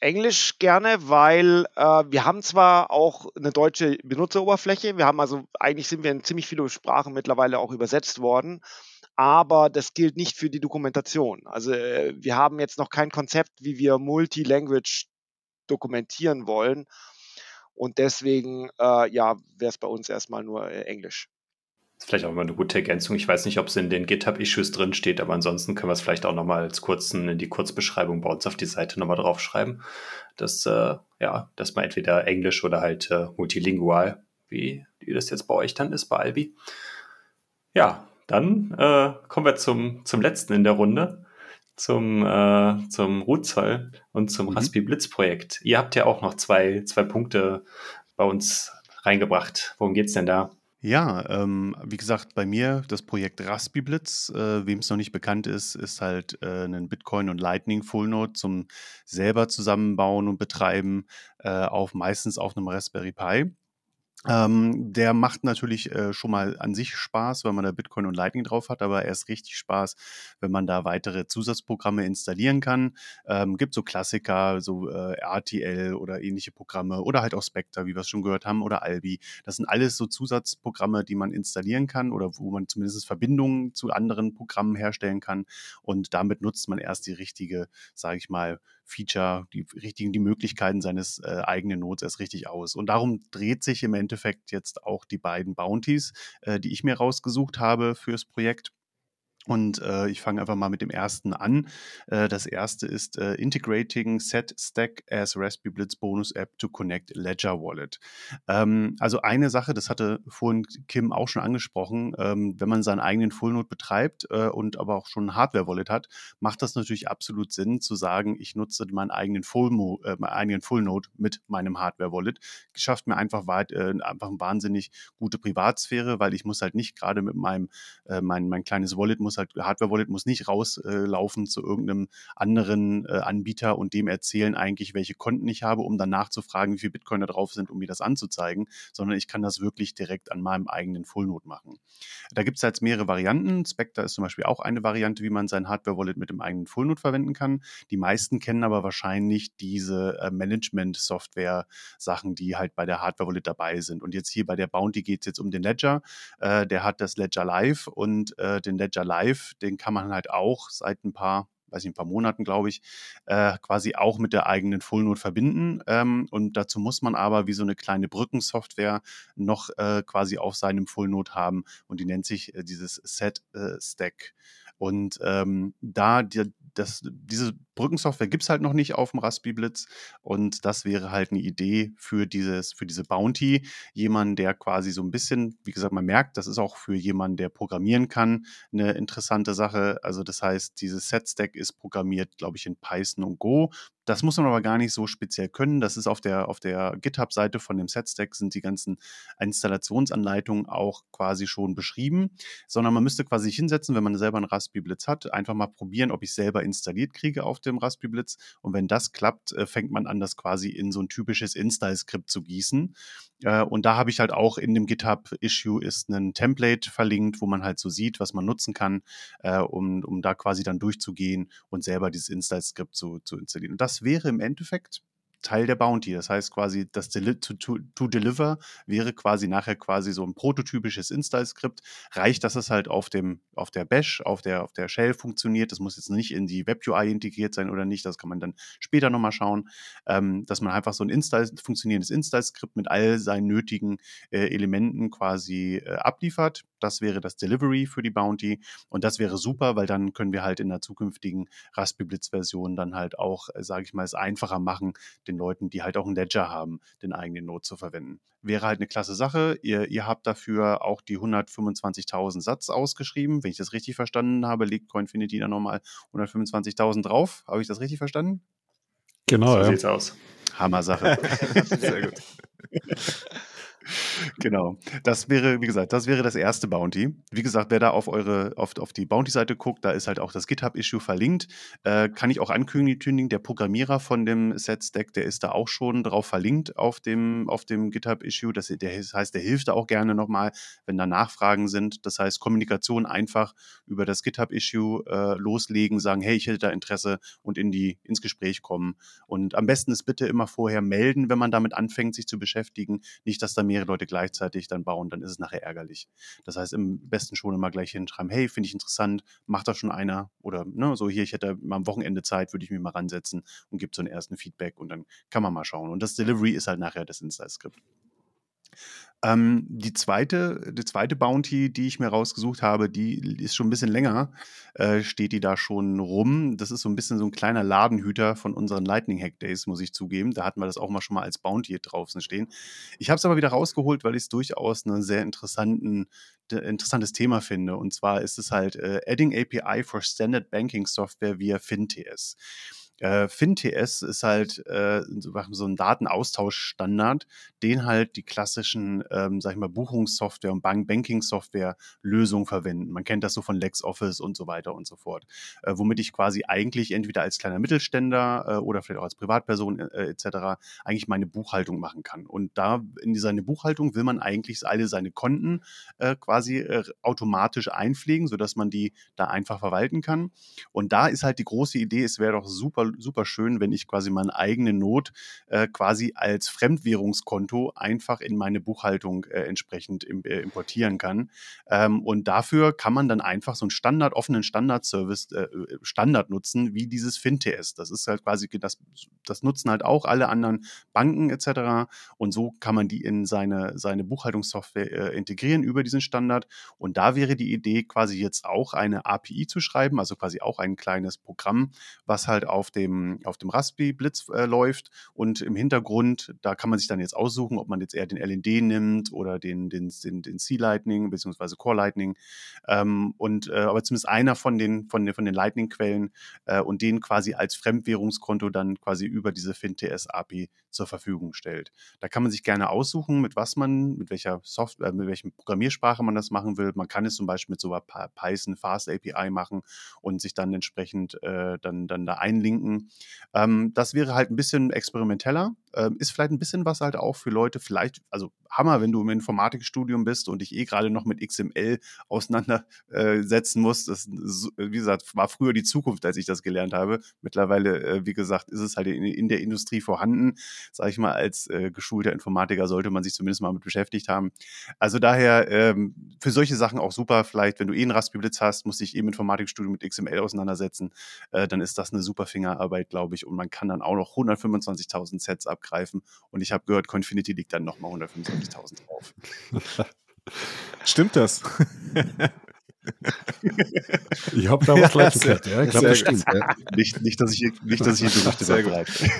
Englisch gerne, weil äh, wir haben zwar auch eine deutsche Benutzeroberfläche, wir haben also eigentlich sind wir in ziemlich viele Sprachen mittlerweile auch übersetzt worden, aber das gilt nicht für die Dokumentation. Also äh, wir haben jetzt noch kein Konzept, wie wir Multilanguage dokumentieren wollen. Und deswegen, äh, ja, wäre es bei uns erstmal nur äh, Englisch. Das ist vielleicht auch mal eine gute Ergänzung. Ich weiß nicht, ob es in den GitHub-Issues drin steht, aber ansonsten können wir es vielleicht auch nochmal als kurzen in die Kurzbeschreibung bei uns auf die Seite nochmal draufschreiben, dass, äh, ja, dass man entweder Englisch oder halt äh, multilingual, wie, wie das jetzt bei euch dann ist, bei Albi. Ja, dann äh, kommen wir zum, zum letzten in der Runde, zum, äh, zum Rootzoll und zum mhm. Raspi Blitz Projekt. Ihr habt ja auch noch zwei, zwei Punkte bei uns reingebracht. Worum geht es denn da? Ja, ähm, wie gesagt, bei mir das Projekt Raspi Blitz, äh, wem es noch nicht bekannt ist, ist halt äh, ein Bitcoin und Lightning Full Node zum selber zusammenbauen und betreiben, äh, auf meistens auf einem Raspberry Pi. Ähm, der macht natürlich äh, schon mal an sich Spaß, wenn man da Bitcoin und Lightning drauf hat, aber erst richtig Spaß, wenn man da weitere Zusatzprogramme installieren kann. Ähm, gibt so Klassiker, so äh, RTL oder ähnliche Programme oder halt auch Spectre, wie wir es schon gehört haben, oder Albi. Das sind alles so Zusatzprogramme, die man installieren kann oder wo man zumindest Verbindungen zu anderen Programmen herstellen kann. Und damit nutzt man erst die richtige, sage ich mal, Feature, die richtigen, die Möglichkeiten seines äh, eigenen Nodes erst richtig aus. Und darum dreht sich im Endeffekt jetzt auch die beiden Bounties, äh, die ich mir rausgesucht habe fürs Projekt. Und äh, ich fange einfach mal mit dem ersten an. Äh, das erste ist äh, Integrating Set Stack as Raspberry Blitz Bonus App to Connect Ledger Wallet. Ähm, also eine Sache, das hatte vorhin Kim auch schon angesprochen, ähm, wenn man seinen eigenen Full Node betreibt äh, und aber auch schon ein Hardware Wallet hat, macht das natürlich absolut Sinn zu sagen, ich nutze meinen eigenen Full, Mo äh, meinen eigenen Full Node mit meinem Hardware Wallet. Schafft mir einfach weit, äh, einfach eine wahnsinnig gute Privatsphäre, weil ich muss halt nicht gerade mit meinem mein, mein kleines Wallet muss muss halt, Hardware-Wallet muss nicht rauslaufen äh, zu irgendeinem anderen äh, Anbieter und dem erzählen eigentlich, welche Konten ich habe, um dann nachzufragen, wie viel Bitcoin da drauf sind, um mir das anzuzeigen, sondern ich kann das wirklich direkt an meinem eigenen Full-Node machen. Da gibt es jetzt mehrere Varianten. Spectre ist zum Beispiel auch eine Variante, wie man sein Hardware-Wallet mit dem eigenen Full-Node verwenden kann. Die meisten kennen aber wahrscheinlich diese äh, Management-Software-Sachen, die halt bei der Hardware-Wallet dabei sind. Und jetzt hier bei der Bounty geht es jetzt um den Ledger. Äh, der hat das Ledger Live und äh, den Ledger Live Live, den kann man halt auch seit ein paar weiß ich, ein paar Monaten, glaube ich, äh, quasi auch mit der eigenen Full Node verbinden. Ähm, und dazu muss man aber wie so eine kleine Brückensoftware noch äh, quasi auf seinem Full Node haben. Und die nennt sich äh, dieses Set äh, Stack. Und ähm, da die, das, diese Brückensoftware gibt es halt noch nicht auf dem Raspberry Blitz und das wäre halt eine Idee für dieses, für diese Bounty. Jemand, der quasi so ein bisschen, wie gesagt, man merkt, das ist auch für jemanden, der programmieren kann, eine interessante Sache. Also das heißt, dieses Set-Stack ist programmiert, glaube ich, in Python und Go. Das muss man aber gar nicht so speziell können. Das ist auf der, auf der GitHub-Seite von dem Set-Stack sind die ganzen Installationsanleitungen auch quasi schon beschrieben, sondern man müsste quasi hinsetzen, wenn man selber einen Raspberry Blitz hat, einfach mal probieren, ob ich selber installiert kriege auf dem Raspberry Blitz. Und wenn das klappt, äh, fängt man an, das quasi in so ein typisches Install-Skript zu gießen. Äh, und da habe ich halt auch in dem GitHub-Issue ist ein Template verlinkt, wo man halt so sieht, was man nutzen kann, äh, um, um da quasi dann durchzugehen und selber dieses Install-Skript zu, zu installieren. Und das wäre im Endeffekt Teil der Bounty. Das heißt quasi, das Deli to, to, to, Deliver wäre quasi nachher quasi so ein prototypisches Install-Skript. Reicht, dass es halt auf dem, auf der Bash, auf der, auf der Shell funktioniert. Das muss jetzt nicht in die Web-UI integriert sein oder nicht. Das kann man dann später nochmal schauen. Ähm, dass man einfach so ein Install, funktionierendes Install-Skript mit all seinen nötigen äh, Elementen quasi äh, abliefert. Das wäre das Delivery für die Bounty. Und das wäre super, weil dann können wir halt in der zukünftigen Raspberry Blitz-Version dann halt auch, äh, sage ich mal, es einfacher machen, den Leuten, die halt auch einen Ledger haben, den eigenen Node zu verwenden. Wäre halt eine klasse Sache. Ihr, ihr habt dafür auch die 125.000 Satz ausgeschrieben. Wenn ich das richtig verstanden habe, legt Coinfinity da nochmal 125.000 drauf. Habe ich das richtig verstanden? Genau, so ja. sieht's aus. Hammer Sache. Sehr gut. genau. Das wäre, wie gesagt, das wäre das erste Bounty. Wie gesagt, wer da auf eure, auf, auf die Bounty-Seite guckt, da ist halt auch das GitHub-Issue verlinkt. Äh, kann ich auch ankündigen, der Programmierer von dem Set-Stack, der ist da auch schon drauf verlinkt auf dem, auf dem GitHub-Issue. Das, das heißt, der hilft da auch gerne nochmal, wenn da Nachfragen sind. Das heißt, Kommunikation einfach über das GitHub-Issue äh, loslegen, sagen, hey, ich hätte da Interesse und in die, ins Gespräch kommen. Und am besten ist bitte immer vorher melden, wenn man damit anfängt, sich zu beschäftigen. Nicht, dass da mehrere Leute gleichzeitig dann bauen, dann ist es nachher ärgerlich. Das heißt, im besten schon immer gleich hinschreiben, hey, finde ich interessant, macht das schon einer? Oder ne, so hier, ich hätte mal am Wochenende Zeit, würde ich mich mal ransetzen und gibt so einen ersten Feedback und dann kann man mal schauen. Und das Delivery ist halt nachher das Insta-Skript. Ähm, die, zweite, die zweite Bounty, die ich mir rausgesucht habe, die ist schon ein bisschen länger, äh, steht die da schon rum. Das ist so ein bisschen so ein kleiner Ladenhüter von unseren Lightning Hack Days, muss ich zugeben. Da hatten wir das auch mal schon mal als Bounty draußen stehen. Ich habe es aber wieder rausgeholt, weil ich es durchaus ein sehr interessanten, interessantes Thema finde. Und zwar ist es halt äh, Adding API for Standard Banking Software via FinTS. Äh, FinTS ist halt äh, so ein Datenaustauschstandard, den halt die klassischen, ähm, sag ich mal, Buchungssoftware und Bank-Banking-Software-Lösungen verwenden. Man kennt das so von LexOffice und so weiter und so fort. Äh, womit ich quasi eigentlich entweder als kleiner Mittelständler äh, oder vielleicht auch als Privatperson äh, etc. eigentlich meine Buchhaltung machen kann. Und da in seine Buchhaltung will man eigentlich alle seine Konten äh, quasi äh, automatisch einpflegen, sodass man die da einfach verwalten kann. Und da ist halt die große Idee, es wäre doch super super, schön, wenn ich quasi meine eigene Not äh, quasi als Fremdwährungskonto einfach in meine Buchhaltung äh, entsprechend im, äh, importieren kann. Ähm, und dafür kann man dann einfach so einen Standard, offenen Standard-Service, äh, Standard nutzen, wie dieses FinTS. Das ist halt quasi, das, das nutzen halt auch alle anderen Banken etc. Und so kann man die in seine, seine Buchhaltungssoftware äh, integrieren über diesen Standard. Und da wäre die Idee, quasi jetzt auch eine API zu schreiben, also quasi auch ein kleines Programm, was halt auf dem, auf dem Raspberry Blitz äh, läuft. Und im Hintergrund, da kann man sich dann jetzt aussuchen, ob man jetzt eher den LND nimmt oder den, den, den, den C-Lightning bzw. Core Lightning. Ähm, und äh, aber zumindest einer von den, von den, von den Lightning-Quellen äh, und den quasi als Fremdwährungskonto dann quasi über diese FinTS API zur Verfügung stellt. Da kann man sich gerne aussuchen, mit was man, mit welcher Software, mit welcher Programmiersprache man das machen will. Man kann es zum Beispiel mit so einer Python Fast API machen und sich dann entsprechend äh, dann, dann da einlinken. Ähm, das wäre halt ein bisschen experimenteller, ähm, ist vielleicht ein bisschen was halt auch für Leute, vielleicht, also Hammer, wenn du im Informatikstudium bist und dich eh gerade noch mit XML auseinandersetzen musst. Das, wie gesagt, war früher die Zukunft, als ich das gelernt habe. Mittlerweile, äh, wie gesagt, ist es halt in, in der Industrie vorhanden. Sage ich mal, als äh, geschulter Informatiker sollte man sich zumindest mal mit beschäftigt haben. Also daher ähm, für solche Sachen auch super. Vielleicht, wenn du eh einen Raspberry Blitz hast, musst dich eben im Informatikstudium mit XML auseinandersetzen, äh, dann ist das eine super Fingerarbeit, glaube ich. Und man kann dann auch noch 125.000 Sets abgreifen. Und ich habe gehört, Confinity liegt dann nochmal 125.000 drauf. Stimmt das? Ich habe da was ja, gehört, ja. Ich glaube, das stimmt. Ja. Nicht, nicht, dass ich, nicht, dass ich hier Berichte sehr gut.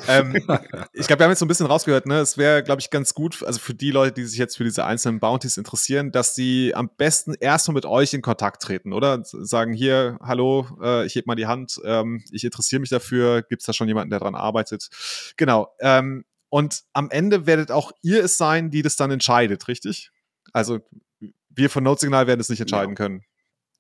ähm, ich glaube, wir haben jetzt so ein bisschen rausgehört, ne? Es wäre, glaube ich, ganz gut, also für die Leute, die sich jetzt für diese einzelnen Bounties interessieren, dass sie am besten erstmal mit euch in Kontakt treten, oder? Sagen hier, hallo, äh, ich heb mal die Hand, ähm, ich interessiere mich dafür, gibt es da schon jemanden, der daran arbeitet? Genau. Ähm, und am Ende werdet auch ihr es sein, die das dann entscheidet, richtig? Also wir von Notsignal werden es nicht entscheiden ja. können.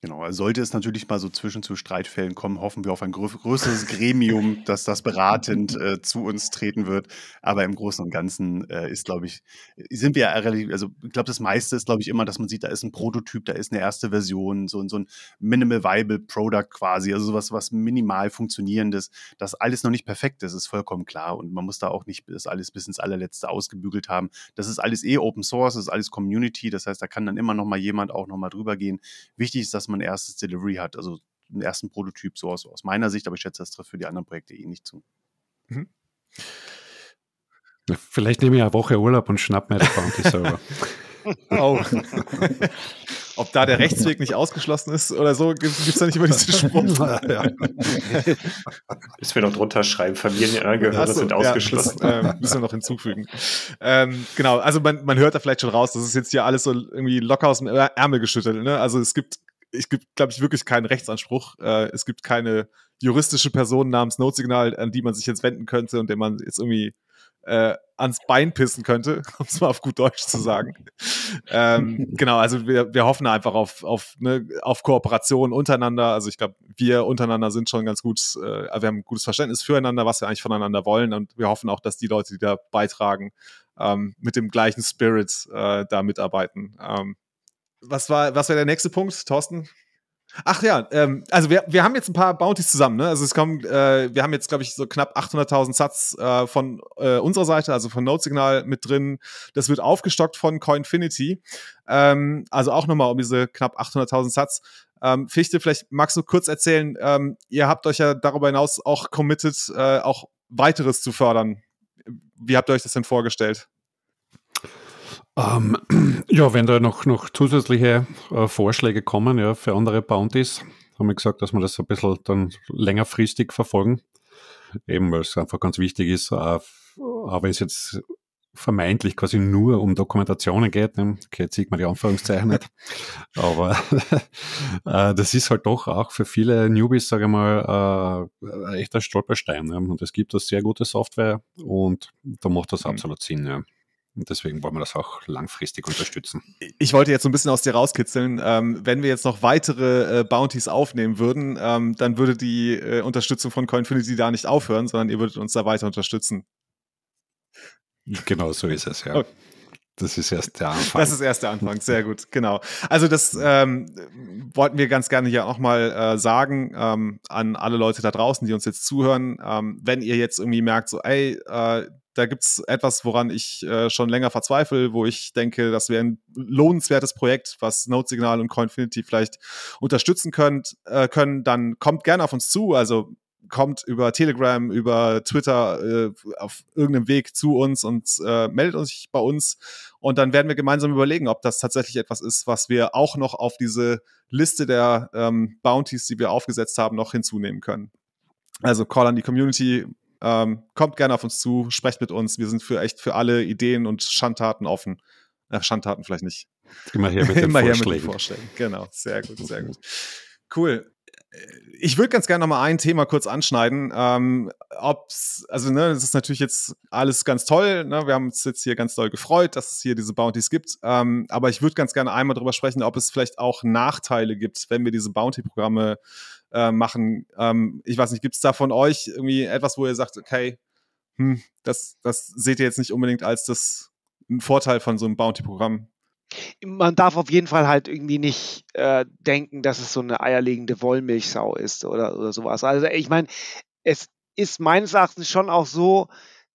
Genau, also sollte es natürlich mal so zwischen zu Streitfällen kommen, hoffen wir auf ein grö größeres Gremium, dass das beratend äh, zu uns treten wird. Aber im Großen und Ganzen äh, ist, glaube ich, sind wir ja relativ, also ich glaube, das meiste ist, glaube ich, immer, dass man sieht, da ist ein Prototyp, da ist eine erste Version, so, so ein Minimal Viable Product quasi, also sowas, was minimal funktionierendes, das alles noch nicht perfekt ist, ist vollkommen klar. Und man muss da auch nicht das alles bis ins allerletzte ausgebügelt haben. Das ist alles eh Open Source, das ist alles Community, das heißt, da kann dann immer noch mal jemand auch noch mal drüber gehen. Wichtig ist, dass man ein erstes Delivery hat, also einen ersten Prototyp, so aus, aus meiner Sicht, aber ich schätze, das trifft für die anderen Projekte eh nicht zu. Mhm. Vielleicht nehme ich eine Woche Urlaub und schnapp mir den Bounty Server. Oh. Ob da der Rechtsweg nicht ausgeschlossen ist oder so, gibt es da nicht immer diesen Spruch. ja. Bis wir noch drunter schreiben, Familienangehörige so, sind ausgeschlossen. Ja, das, äh, müssen wir noch hinzufügen. Ähm, genau, also man, man hört da vielleicht schon raus, das ist jetzt hier alles so irgendwie locker aus dem Ärmel geschüttelt. Ne? Also es gibt, ich gibt, glaube ich, wirklich keinen Rechtsanspruch. Äh, es gibt keine juristische Person namens Notsignal, an die man sich jetzt wenden könnte und der man jetzt irgendwie äh, ans Bein pissen könnte, um es mal auf gut Deutsch zu sagen. ähm, genau, also wir, wir hoffen einfach auf, auf, ne, auf Kooperation untereinander. Also ich glaube, wir untereinander sind schon ganz gut, äh, wir haben ein gutes Verständnis füreinander, was wir eigentlich voneinander wollen und wir hoffen auch, dass die Leute, die da beitragen, ähm, mit dem gleichen Spirit äh, da mitarbeiten. Ähm, was war, was wäre der nächste Punkt, Thorsten? Ach ja, ähm, also wir, wir haben jetzt ein paar Bounties zusammen. Ne? Also es kommen, äh, wir haben jetzt glaube ich so knapp 800.000 Satz äh, von äh, unserer Seite, also von Notesignal mit drin. Das wird aufgestockt von Coinfinity. Ähm, also auch nochmal um diese knapp 800.000 Satz. Ähm, Fichte, vielleicht magst du kurz erzählen. Ähm, ihr habt euch ja darüber hinaus auch committed, äh, auch weiteres zu fördern. Wie habt ihr euch das denn vorgestellt? Ähm, ja, wenn da noch, noch zusätzliche äh, Vorschläge kommen ja, für andere Bounties, haben wir gesagt, dass wir das ein bisschen dann längerfristig verfolgen. Eben, weil es einfach ganz wichtig ist, äh, aber wenn es jetzt vermeintlich quasi nur um Dokumentationen geht, ne? okay, jetzt sieht man die Anführungszeichen nicht, aber äh, das ist halt doch auch für viele Newbies, sage ich mal, äh, ein Stolperstein. Ne? Und es gibt da sehr gute Software und da macht das mhm. absolut Sinn. Ja. Und deswegen wollen wir das auch langfristig unterstützen. Ich wollte jetzt so ein bisschen aus dir rauskitzeln. Ähm, wenn wir jetzt noch weitere äh, Bounties aufnehmen würden, ähm, dann würde die äh, Unterstützung von Coinfinity da nicht aufhören, sondern ihr würdet uns da weiter unterstützen. Genau so ist es, ja. Okay. Das ist erst der Anfang. Das ist erst der Anfang, sehr gut, genau. Also das ähm, wollten wir ganz gerne hier auch mal äh, sagen ähm, an alle Leute da draußen, die uns jetzt zuhören. Ähm, wenn ihr jetzt irgendwie merkt, so, ey, äh, da gibt es etwas, woran ich äh, schon länger verzweifle, wo ich denke, das wäre ein lohnenswertes Projekt, was Node-Signal und Coinfinity vielleicht unterstützen könnt, äh, können, dann kommt gerne auf uns zu. Also kommt über Telegram, über Twitter äh, auf irgendeinem Weg zu uns und äh, meldet euch bei uns. Und dann werden wir gemeinsam überlegen, ob das tatsächlich etwas ist, was wir auch noch auf diese Liste der ähm, Bounties, die wir aufgesetzt haben, noch hinzunehmen können. Also Call an die Community, ähm, kommt gerne auf uns zu, sprecht mit uns. Wir sind für echt für alle Ideen und Schandtaten offen. Äh, Schandtaten vielleicht nicht. Immer her mit den Immer her Vorschlägen. mit den Vorschlägen. Genau, sehr gut, sehr gut. Cool. Ich würde ganz gerne noch mal ein Thema kurz anschneiden. Ähm, ob's, also ne, das ist natürlich jetzt alles ganz toll. Ne? Wir haben uns jetzt hier ganz doll gefreut, dass es hier diese Bounties gibt. Ähm, aber ich würde ganz gerne einmal darüber sprechen, ob es vielleicht auch Nachteile gibt, wenn wir diese Bounty-Programme äh, machen. Ähm, ich weiß nicht, gibt es da von euch irgendwie etwas, wo ihr sagt, okay, hm, das, das seht ihr jetzt nicht unbedingt als das Vorteil von so einem Bounty-Programm? Man darf auf jeden Fall halt irgendwie nicht äh, denken, dass es so eine eierlegende Wollmilchsau ist oder, oder sowas. Also ich meine, es ist meines Erachtens schon auch so,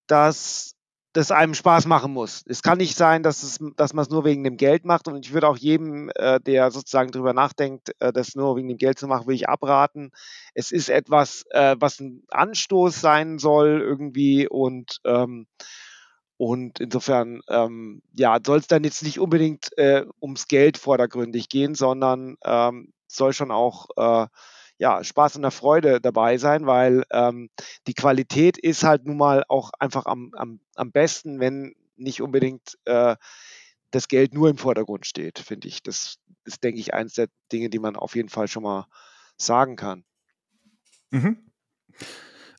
dass das einem Spaß machen muss. Es kann nicht sein, dass, es, dass man es nur wegen dem Geld macht. Und ich würde auch jedem, äh, der sozusagen darüber nachdenkt, äh, das nur wegen dem Geld zu machen, würde ich abraten. Es ist etwas, äh, was ein Anstoß sein soll irgendwie und ähm, und insofern, ähm, ja, soll es dann jetzt nicht unbedingt äh, ums Geld vordergründig gehen, sondern ähm, soll schon auch äh, ja, Spaß und Freude dabei sein, weil ähm, die Qualität ist halt nun mal auch einfach am, am, am besten, wenn nicht unbedingt äh, das Geld nur im Vordergrund steht, finde ich. Das ist, denke ich, eines der Dinge, die man auf jeden Fall schon mal sagen kann. Mhm.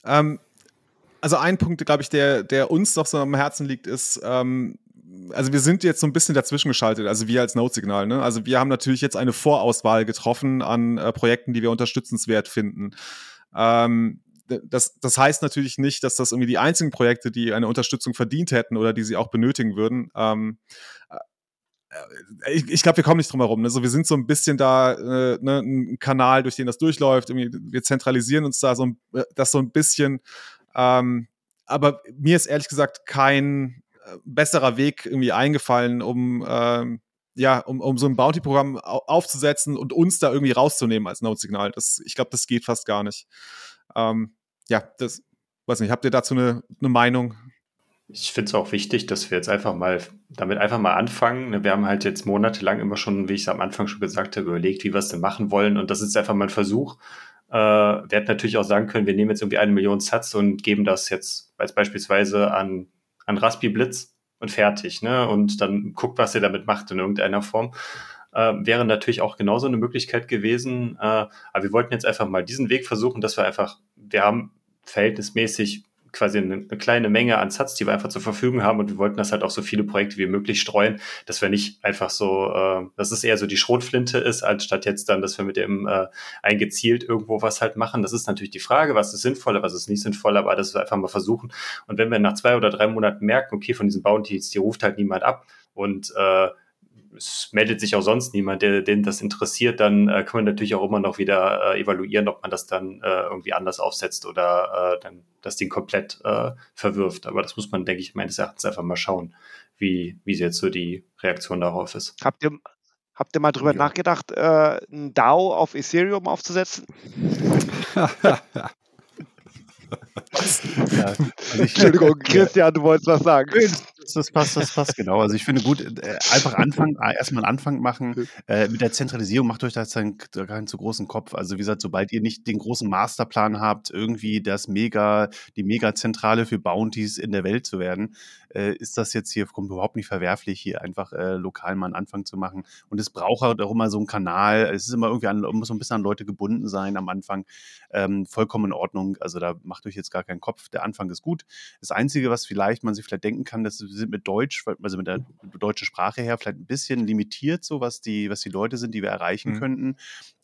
Ähm, also ein Punkt, glaube ich, der, der uns doch so am Herzen liegt, ist, ähm, also wir sind jetzt so ein bisschen dazwischen geschaltet, also wir als Node-Signal. Ne? Also wir haben natürlich jetzt eine Vorauswahl getroffen an äh, Projekten, die wir unterstützenswert finden. Ähm, das, das heißt natürlich nicht, dass das irgendwie die einzigen Projekte, die eine Unterstützung verdient hätten oder die sie auch benötigen würden. Ähm, äh, ich, ich glaube, wir kommen nicht drum herum. Also wir sind so ein bisschen da äh, ne, ein Kanal, durch den das durchläuft. Irgendwie, wir zentralisieren uns da so, äh, das so ein bisschen. Ähm, aber mir ist ehrlich gesagt kein äh, besserer Weg irgendwie eingefallen, um ähm, ja, um, um so ein Bounty-Programm aufzusetzen und uns da irgendwie rauszunehmen als Node-Signal. Ich glaube, das geht fast gar nicht. Ähm, ja, das weiß nicht, habt ihr dazu eine, eine Meinung? Ich finde es auch wichtig, dass wir jetzt einfach mal damit einfach mal anfangen. Wir haben halt jetzt monatelang immer schon, wie ich es am Anfang schon gesagt habe, überlegt, wie wir es denn machen wollen. Und das ist einfach mal ein Versuch. Äh, wir hätten natürlich auch sagen können, wir nehmen jetzt irgendwie eine Million Satz und geben das jetzt als beispielsweise an, an Raspi Blitz und fertig. Ne? Und dann guckt, was ihr damit macht in irgendeiner Form. Äh, wäre natürlich auch genauso eine Möglichkeit gewesen. Äh, aber wir wollten jetzt einfach mal diesen Weg versuchen, dass wir einfach, wir haben verhältnismäßig quasi eine, eine, kleine Menge an Satz, die wir einfach zur Verfügung haben und wir wollten das halt auch so viele Projekte wie möglich streuen, dass wir nicht einfach so, äh, dass es eher so die Schrotflinte ist, anstatt jetzt dann, dass wir mit dem äh, eingezielt irgendwo was halt machen. Das ist natürlich die Frage, was ist sinnvoller, was ist nicht sinnvoller, aber das wir einfach mal versuchen. Und wenn wir nach zwei oder drei Monaten merken, okay, von diesen Bounties, die ruft halt niemand ab und äh, es meldet sich auch sonst niemand, der, den das interessiert, dann äh, kann man natürlich auch immer noch wieder äh, evaluieren, ob man das dann äh, irgendwie anders aufsetzt oder äh, dann das Ding komplett äh, verwirft. Aber das muss man, denke ich, meines Erachtens einfach mal schauen, wie, wie jetzt so die Reaktion darauf ist. Habt ihr, habt ihr mal drüber ja. nachgedacht, äh, ein DAO auf Ethereum aufzusetzen? ja, also ich, Entschuldigung, Christian, du wolltest was sagen. Das passt, das passt, genau. Also ich finde gut, äh, einfach anfangen, äh, erstmal einen Anfang machen. Äh, mit der Zentralisierung macht euch da jetzt keinen zu großen Kopf. Also wie gesagt, sobald ihr nicht den großen Masterplan habt, irgendwie das mega, die Megazentrale für Bounties in der Welt zu werden, äh, ist das jetzt hier kommt überhaupt nicht verwerflich, hier einfach äh, lokal mal einen Anfang zu machen. Und es braucht halt auch immer so einen Kanal. Es ist immer irgendwie an, muss so ein bisschen an Leute gebunden sein am Anfang. Ähm, vollkommen in Ordnung. Also da macht euch jetzt gar keinen Kopf. Der Anfang ist gut. Das Einzige, was vielleicht man sich vielleicht denken kann, das sind mit Deutsch, also mit der deutschen Sprache her, vielleicht ein bisschen limitiert, so was die, was die Leute sind, die wir erreichen mhm. könnten.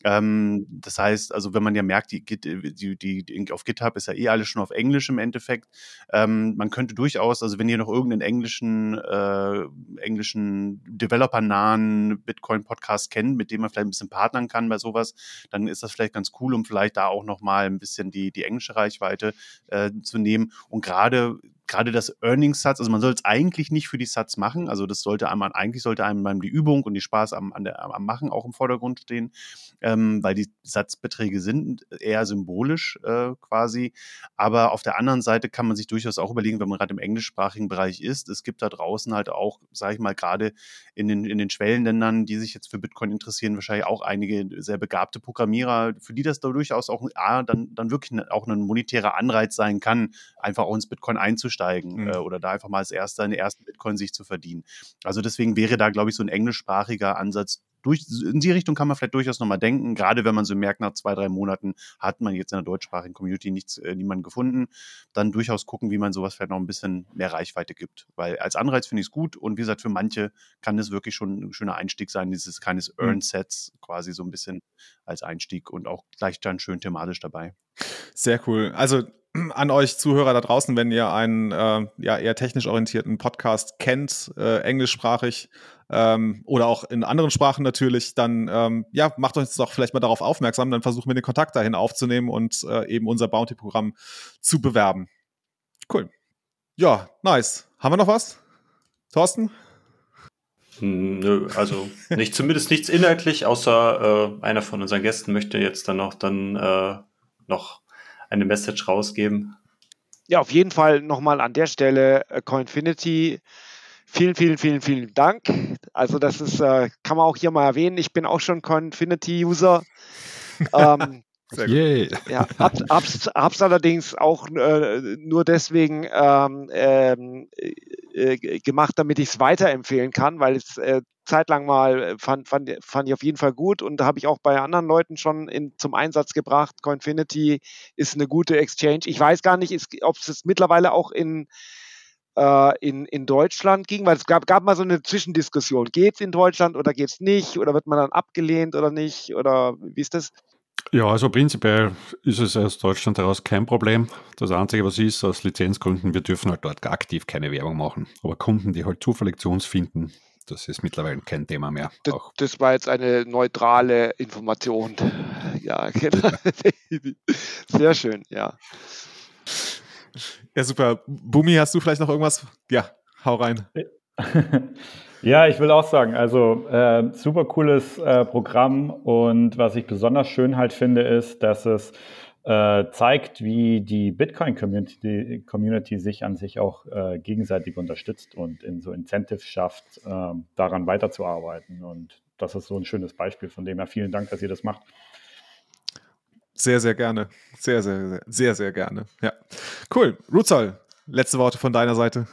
Ähm, das heißt, also wenn man ja merkt, die, die, die, auf GitHub ist ja eh alles schon auf Englisch im Endeffekt. Ähm, man könnte durchaus, also wenn ihr noch irgendeinen englischen, äh, englischen Developer-nahen Bitcoin-Podcast kennt, mit dem man vielleicht ein bisschen partnern kann bei sowas, dann ist das vielleicht ganz cool, um vielleicht da auch nochmal ein bisschen die, die englische Reichweite äh, zu nehmen. Und gerade gerade das Earnings Satz, also man soll es eigentlich nicht für die Satz machen, also das sollte einem, eigentlich sollte einem die Übung und die Spaß am, an der, am Machen auch im Vordergrund stehen, ähm, weil die Satzbeträge sind eher symbolisch äh, quasi, aber auf der anderen Seite kann man sich durchaus auch überlegen, wenn man gerade im englischsprachigen Bereich ist, es gibt da draußen halt auch, sage ich mal, gerade in den, in den Schwellenländern, die sich jetzt für Bitcoin interessieren, wahrscheinlich auch einige sehr begabte Programmierer, für die das da durchaus auch A, dann, dann wirklich auch ein monetärer Anreiz sein kann, einfach auch ins Bitcoin einzusteigen einsteigen mhm. äh, oder da einfach mal als erster eine ersten Bitcoin sich zu verdienen. Also deswegen wäre da, glaube ich, so ein englischsprachiger Ansatz durch, in die Richtung kann man vielleicht durchaus nochmal denken, gerade wenn man so merkt, nach zwei, drei Monaten hat man jetzt in der deutschsprachigen Community nichts, äh, niemanden gefunden, dann durchaus gucken, wie man sowas vielleicht noch ein bisschen mehr Reichweite gibt. Weil als Anreiz finde ich es gut und wie gesagt, für manche kann das wirklich schon ein schöner Einstieg sein, dieses keines mhm. Earn-Sets quasi so ein bisschen als Einstieg und auch gleich dann schön thematisch dabei. Sehr cool. Also an euch Zuhörer da draußen, wenn ihr einen äh, ja, eher technisch orientierten Podcast kennt, äh, englischsprachig ähm, oder auch in anderen Sprachen natürlich, dann ähm, ja, macht euch doch vielleicht mal darauf aufmerksam, dann versuchen wir den Kontakt dahin aufzunehmen und äh, eben unser Bounty-Programm zu bewerben. Cool. Ja, nice. Haben wir noch was? Thorsten? Nö, also nicht, zumindest nichts inhaltlich, außer äh, einer von unseren Gästen möchte jetzt dann noch dann äh, noch eine Message rausgeben? Ja, auf jeden Fall nochmal an der Stelle äh, Coinfinity. Vielen, vielen, vielen, vielen Dank. Also das ist, äh, kann man auch hier mal erwähnen. Ich bin auch schon Coinfinity-User. ähm, sehr gut. Yeah. Ja, hab, hab's, hab's allerdings auch äh, nur deswegen ähm, ähm äh, gemacht, damit ich es weiterempfehlen kann, weil es äh, zeitlang mal äh, fand, fand, fand ich auf jeden Fall gut und da habe ich auch bei anderen Leuten schon in, zum Einsatz gebracht. Coinfinity ist eine gute Exchange. Ich weiß gar nicht, ob es mittlerweile auch in, äh, in, in Deutschland ging, weil es gab, gab mal so eine Zwischendiskussion. Geht es in Deutschland oder geht es nicht? Oder wird man dann abgelehnt oder nicht? Oder wie ist das? Ja, also prinzipiell ist es aus Deutschland heraus kein Problem. Das Einzige, was ist, aus Lizenzgründen, wir dürfen halt dort aktiv keine Werbung machen. Aber Kunden, die halt zufällig zu uns finden, das ist mittlerweile kein Thema mehr. Das, das war jetzt eine neutrale Information. Ja, genau. Sehr schön, ja. Ja, super. Bumi, hast du vielleicht noch irgendwas? Ja, hau rein. Ja, ich will auch sagen, also äh, super cooles äh, Programm und was ich besonders schön halt finde, ist, dass es äh, zeigt, wie die Bitcoin-Community Community sich an sich auch äh, gegenseitig unterstützt und in so Incentives schafft, äh, daran weiterzuarbeiten. Und das ist so ein schönes Beispiel. Von dem her vielen Dank, dass ihr das macht. Sehr, sehr gerne. Sehr, sehr, sehr, sehr, sehr gerne. Ja. Cool. Ruzol, letzte Worte von deiner Seite.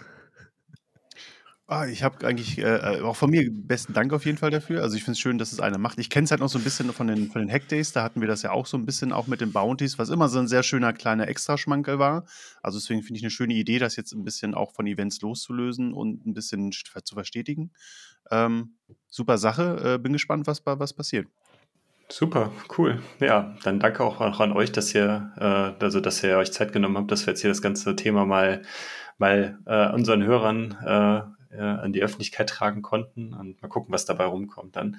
Ah, ich habe eigentlich äh, äh, auch von mir besten Dank auf jeden Fall dafür. Also ich finde es schön, dass es einer macht. Ich kenne es halt noch so ein bisschen von den, von den Hackdays. Da hatten wir das ja auch so ein bisschen auch mit den Bounties, was immer so ein sehr schöner kleiner Extraschmankel war. Also deswegen finde ich eine schöne Idee, das jetzt ein bisschen auch von Events loszulösen und ein bisschen zu verstetigen. Ähm, super Sache. Äh, bin gespannt, was, was passiert. Super, cool. Ja, dann danke auch, an euch, dass ihr, äh, also dass ihr euch Zeit genommen habt, dass wir jetzt hier das ganze Thema mal, mal äh, unseren Hörern äh, äh, an die Öffentlichkeit tragen konnten und mal gucken, was dabei rumkommt dann.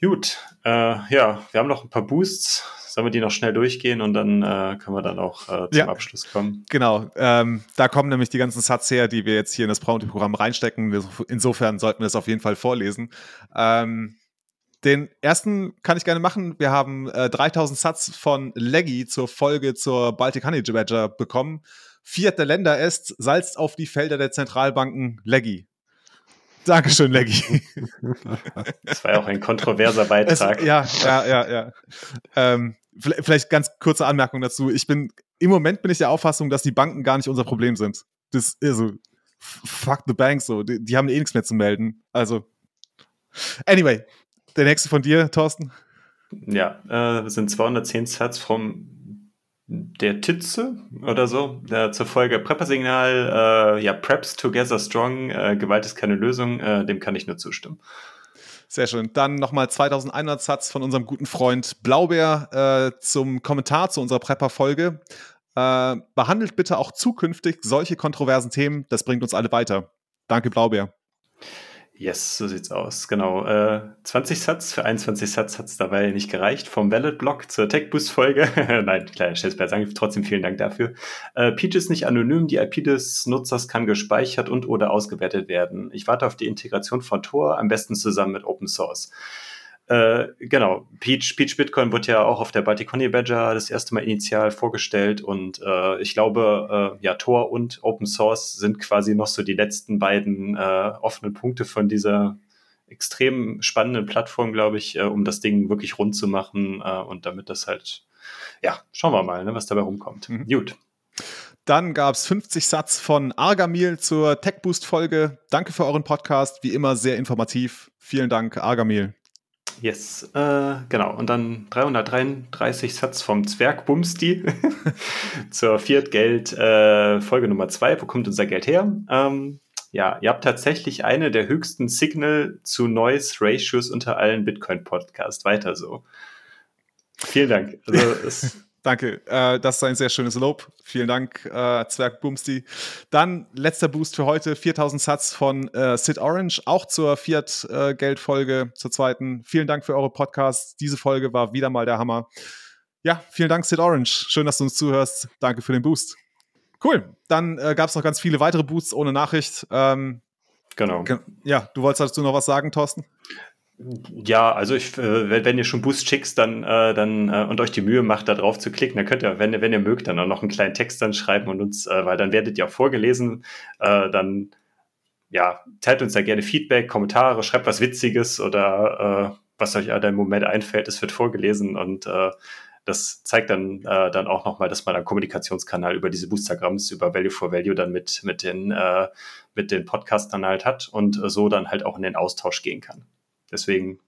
Gut, äh, ja, wir haben noch ein paar Boosts. Sollen wir die noch schnell durchgehen und dann äh, können wir dann auch äh, zum ja, Abschluss kommen? Genau, ähm, da kommen nämlich die ganzen Satz her, die wir jetzt hier in das Bounty-Programm reinstecken. Insofern sollten wir das auf jeden Fall vorlesen. Ähm, den ersten kann ich gerne machen. Wir haben äh, 3000 Satz von Leggy zur Folge zur Baltic Honey Badger bekommen. Fiat der Länder ist, salzt auf die Felder der Zentralbanken Leggy. Dankeschön, Leggy. Das war ja auch ein kontroverser Beitrag. Es, ja, ja, ja, ja. Ähm, vielleicht ganz kurze Anmerkung dazu. Ich bin, im Moment bin ich der Auffassung, dass die Banken gar nicht unser Problem sind. Das, also, fuck the banks so. Die, die haben eh nichts mehr zu melden. Also, anyway, der nächste von dir, Thorsten. Ja, äh, das sind 210 Sats vom der Titze oder so, der zur Folge Prepper-Signal, äh, ja, Preps Together Strong, äh, Gewalt ist keine Lösung, äh, dem kann ich nur zustimmen. Sehr schön. Dann nochmal 2100 Satz von unserem guten Freund Blaubeer äh, zum Kommentar zu unserer Prepper-Folge. Äh, behandelt bitte auch zukünftig solche kontroversen Themen, das bringt uns alle weiter. Danke, Blaubeer. Yes, so sieht's aus. Genau. Äh, 20 Satz, für 21 Satz hat's dabei nicht gereicht. Vom Valid-Block zur Tech-Boost-Folge. Nein, kleiner Scherz beiseite. Trotzdem vielen Dank dafür. Äh, Peach ist nicht anonym. Die IP des Nutzers kann gespeichert und oder ausgewertet werden. Ich warte auf die Integration von Tor, am besten zusammen mit Open Source. Äh, genau, Peach, Peach Bitcoin wurde ja auch auf der Balticoni Badger das erste Mal initial vorgestellt und äh, ich glaube, äh, ja, Tor und Open Source sind quasi noch so die letzten beiden äh, offenen Punkte von dieser extrem spannenden Plattform, glaube ich, äh, um das Ding wirklich rund zu machen äh, und damit das halt, ja, schauen wir mal, ne, was dabei rumkommt. Mhm. Gut. Dann gab es 50 Satz von Argamil zur Tech Boost Folge. Danke für euren Podcast, wie immer sehr informativ. Vielen Dank, Argamil. Yes, äh, genau. Und dann 333 Satz vom Zwerg Bumsti zur Fiat Geld äh, Folge Nummer 2. Wo kommt unser Geld her? Ähm, ja, ihr habt tatsächlich eine der höchsten Signal zu Noise Ratios unter allen Bitcoin Podcasts. Weiter so. Vielen Dank. Also, es Danke, äh, das ist ein sehr schönes Lob. Vielen Dank, äh, Zwerg Bumsti. Dann letzter Boost für heute, 4000 Satz von äh, Sid Orange, auch zur Fiat-Geldfolge, zur zweiten. Vielen Dank für eure Podcasts. Diese Folge war wieder mal der Hammer. Ja, vielen Dank, Sid Orange. Schön, dass du uns zuhörst. Danke für den Boost. Cool. Dann äh, gab es noch ganz viele weitere Boosts ohne Nachricht. Ähm, genau. Ja, du wolltest dazu noch was sagen, Thorsten? Ja, also ich, äh, wenn ihr schon Boost schickt, dann, äh, dann äh, und euch die Mühe macht, da drauf zu klicken, dann könnt ihr, wenn ihr, wenn ihr mögt, dann auch noch einen kleinen Text dann schreiben und uns, äh, weil dann werdet ihr auch vorgelesen, äh, dann ja, teilt uns da gerne Feedback, Kommentare, schreibt was Witziges oder was euch da im Moment einfällt, es wird vorgelesen und das zeigt dann, äh, dann auch nochmal, dass man einen Kommunikationskanal über diese Boostergrams, über Value for Value dann mit, mit den, mit den Podcastern halt hat und so dann halt auch in den Austausch gehen kann. Deswegen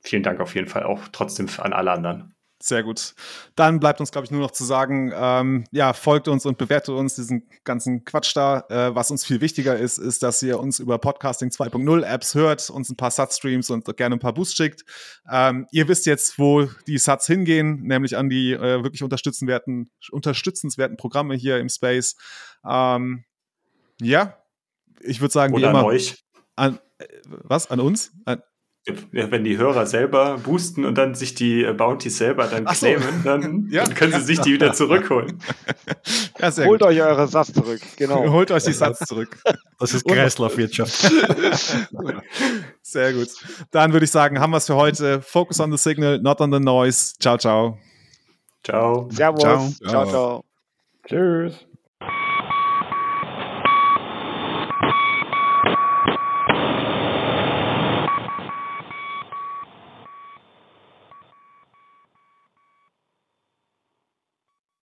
vielen Dank auf jeden Fall auch trotzdem an alle anderen. Sehr gut. Dann bleibt uns, glaube ich, nur noch zu sagen, ähm, ja, folgt uns und bewertet uns diesen ganzen Quatsch da. Äh, was uns viel wichtiger ist, ist, dass ihr uns über Podcasting 2.0 Apps hört, uns ein paar Sat-Streams und gerne ein paar Boosts schickt. Ähm, ihr wisst jetzt, wo die Sats hingehen, nämlich an die äh, wirklich unterstützenswerten, unterstützenswerten Programme hier im Space. Ähm, ja, ich würde sagen, Oder wie immer. An euch. An, äh, was? An uns? An, wenn die Hörer selber boosten und dann sich die äh, Bounties selber dann Ach claimen, dann, ja. dann, können sie sich die wieder zurückholen. Ja, Holt gut. euch eure Satz zurück, genau. Holt euch die Satz zurück. Das ist Kreislaufwirtschaft. Sehr gut. Dann würde ich sagen, haben wir es für heute. Focus on the signal, not on the noise. Ciao, ciao. Ciao. Servus. Ciao, ciao. ciao. Tschüss.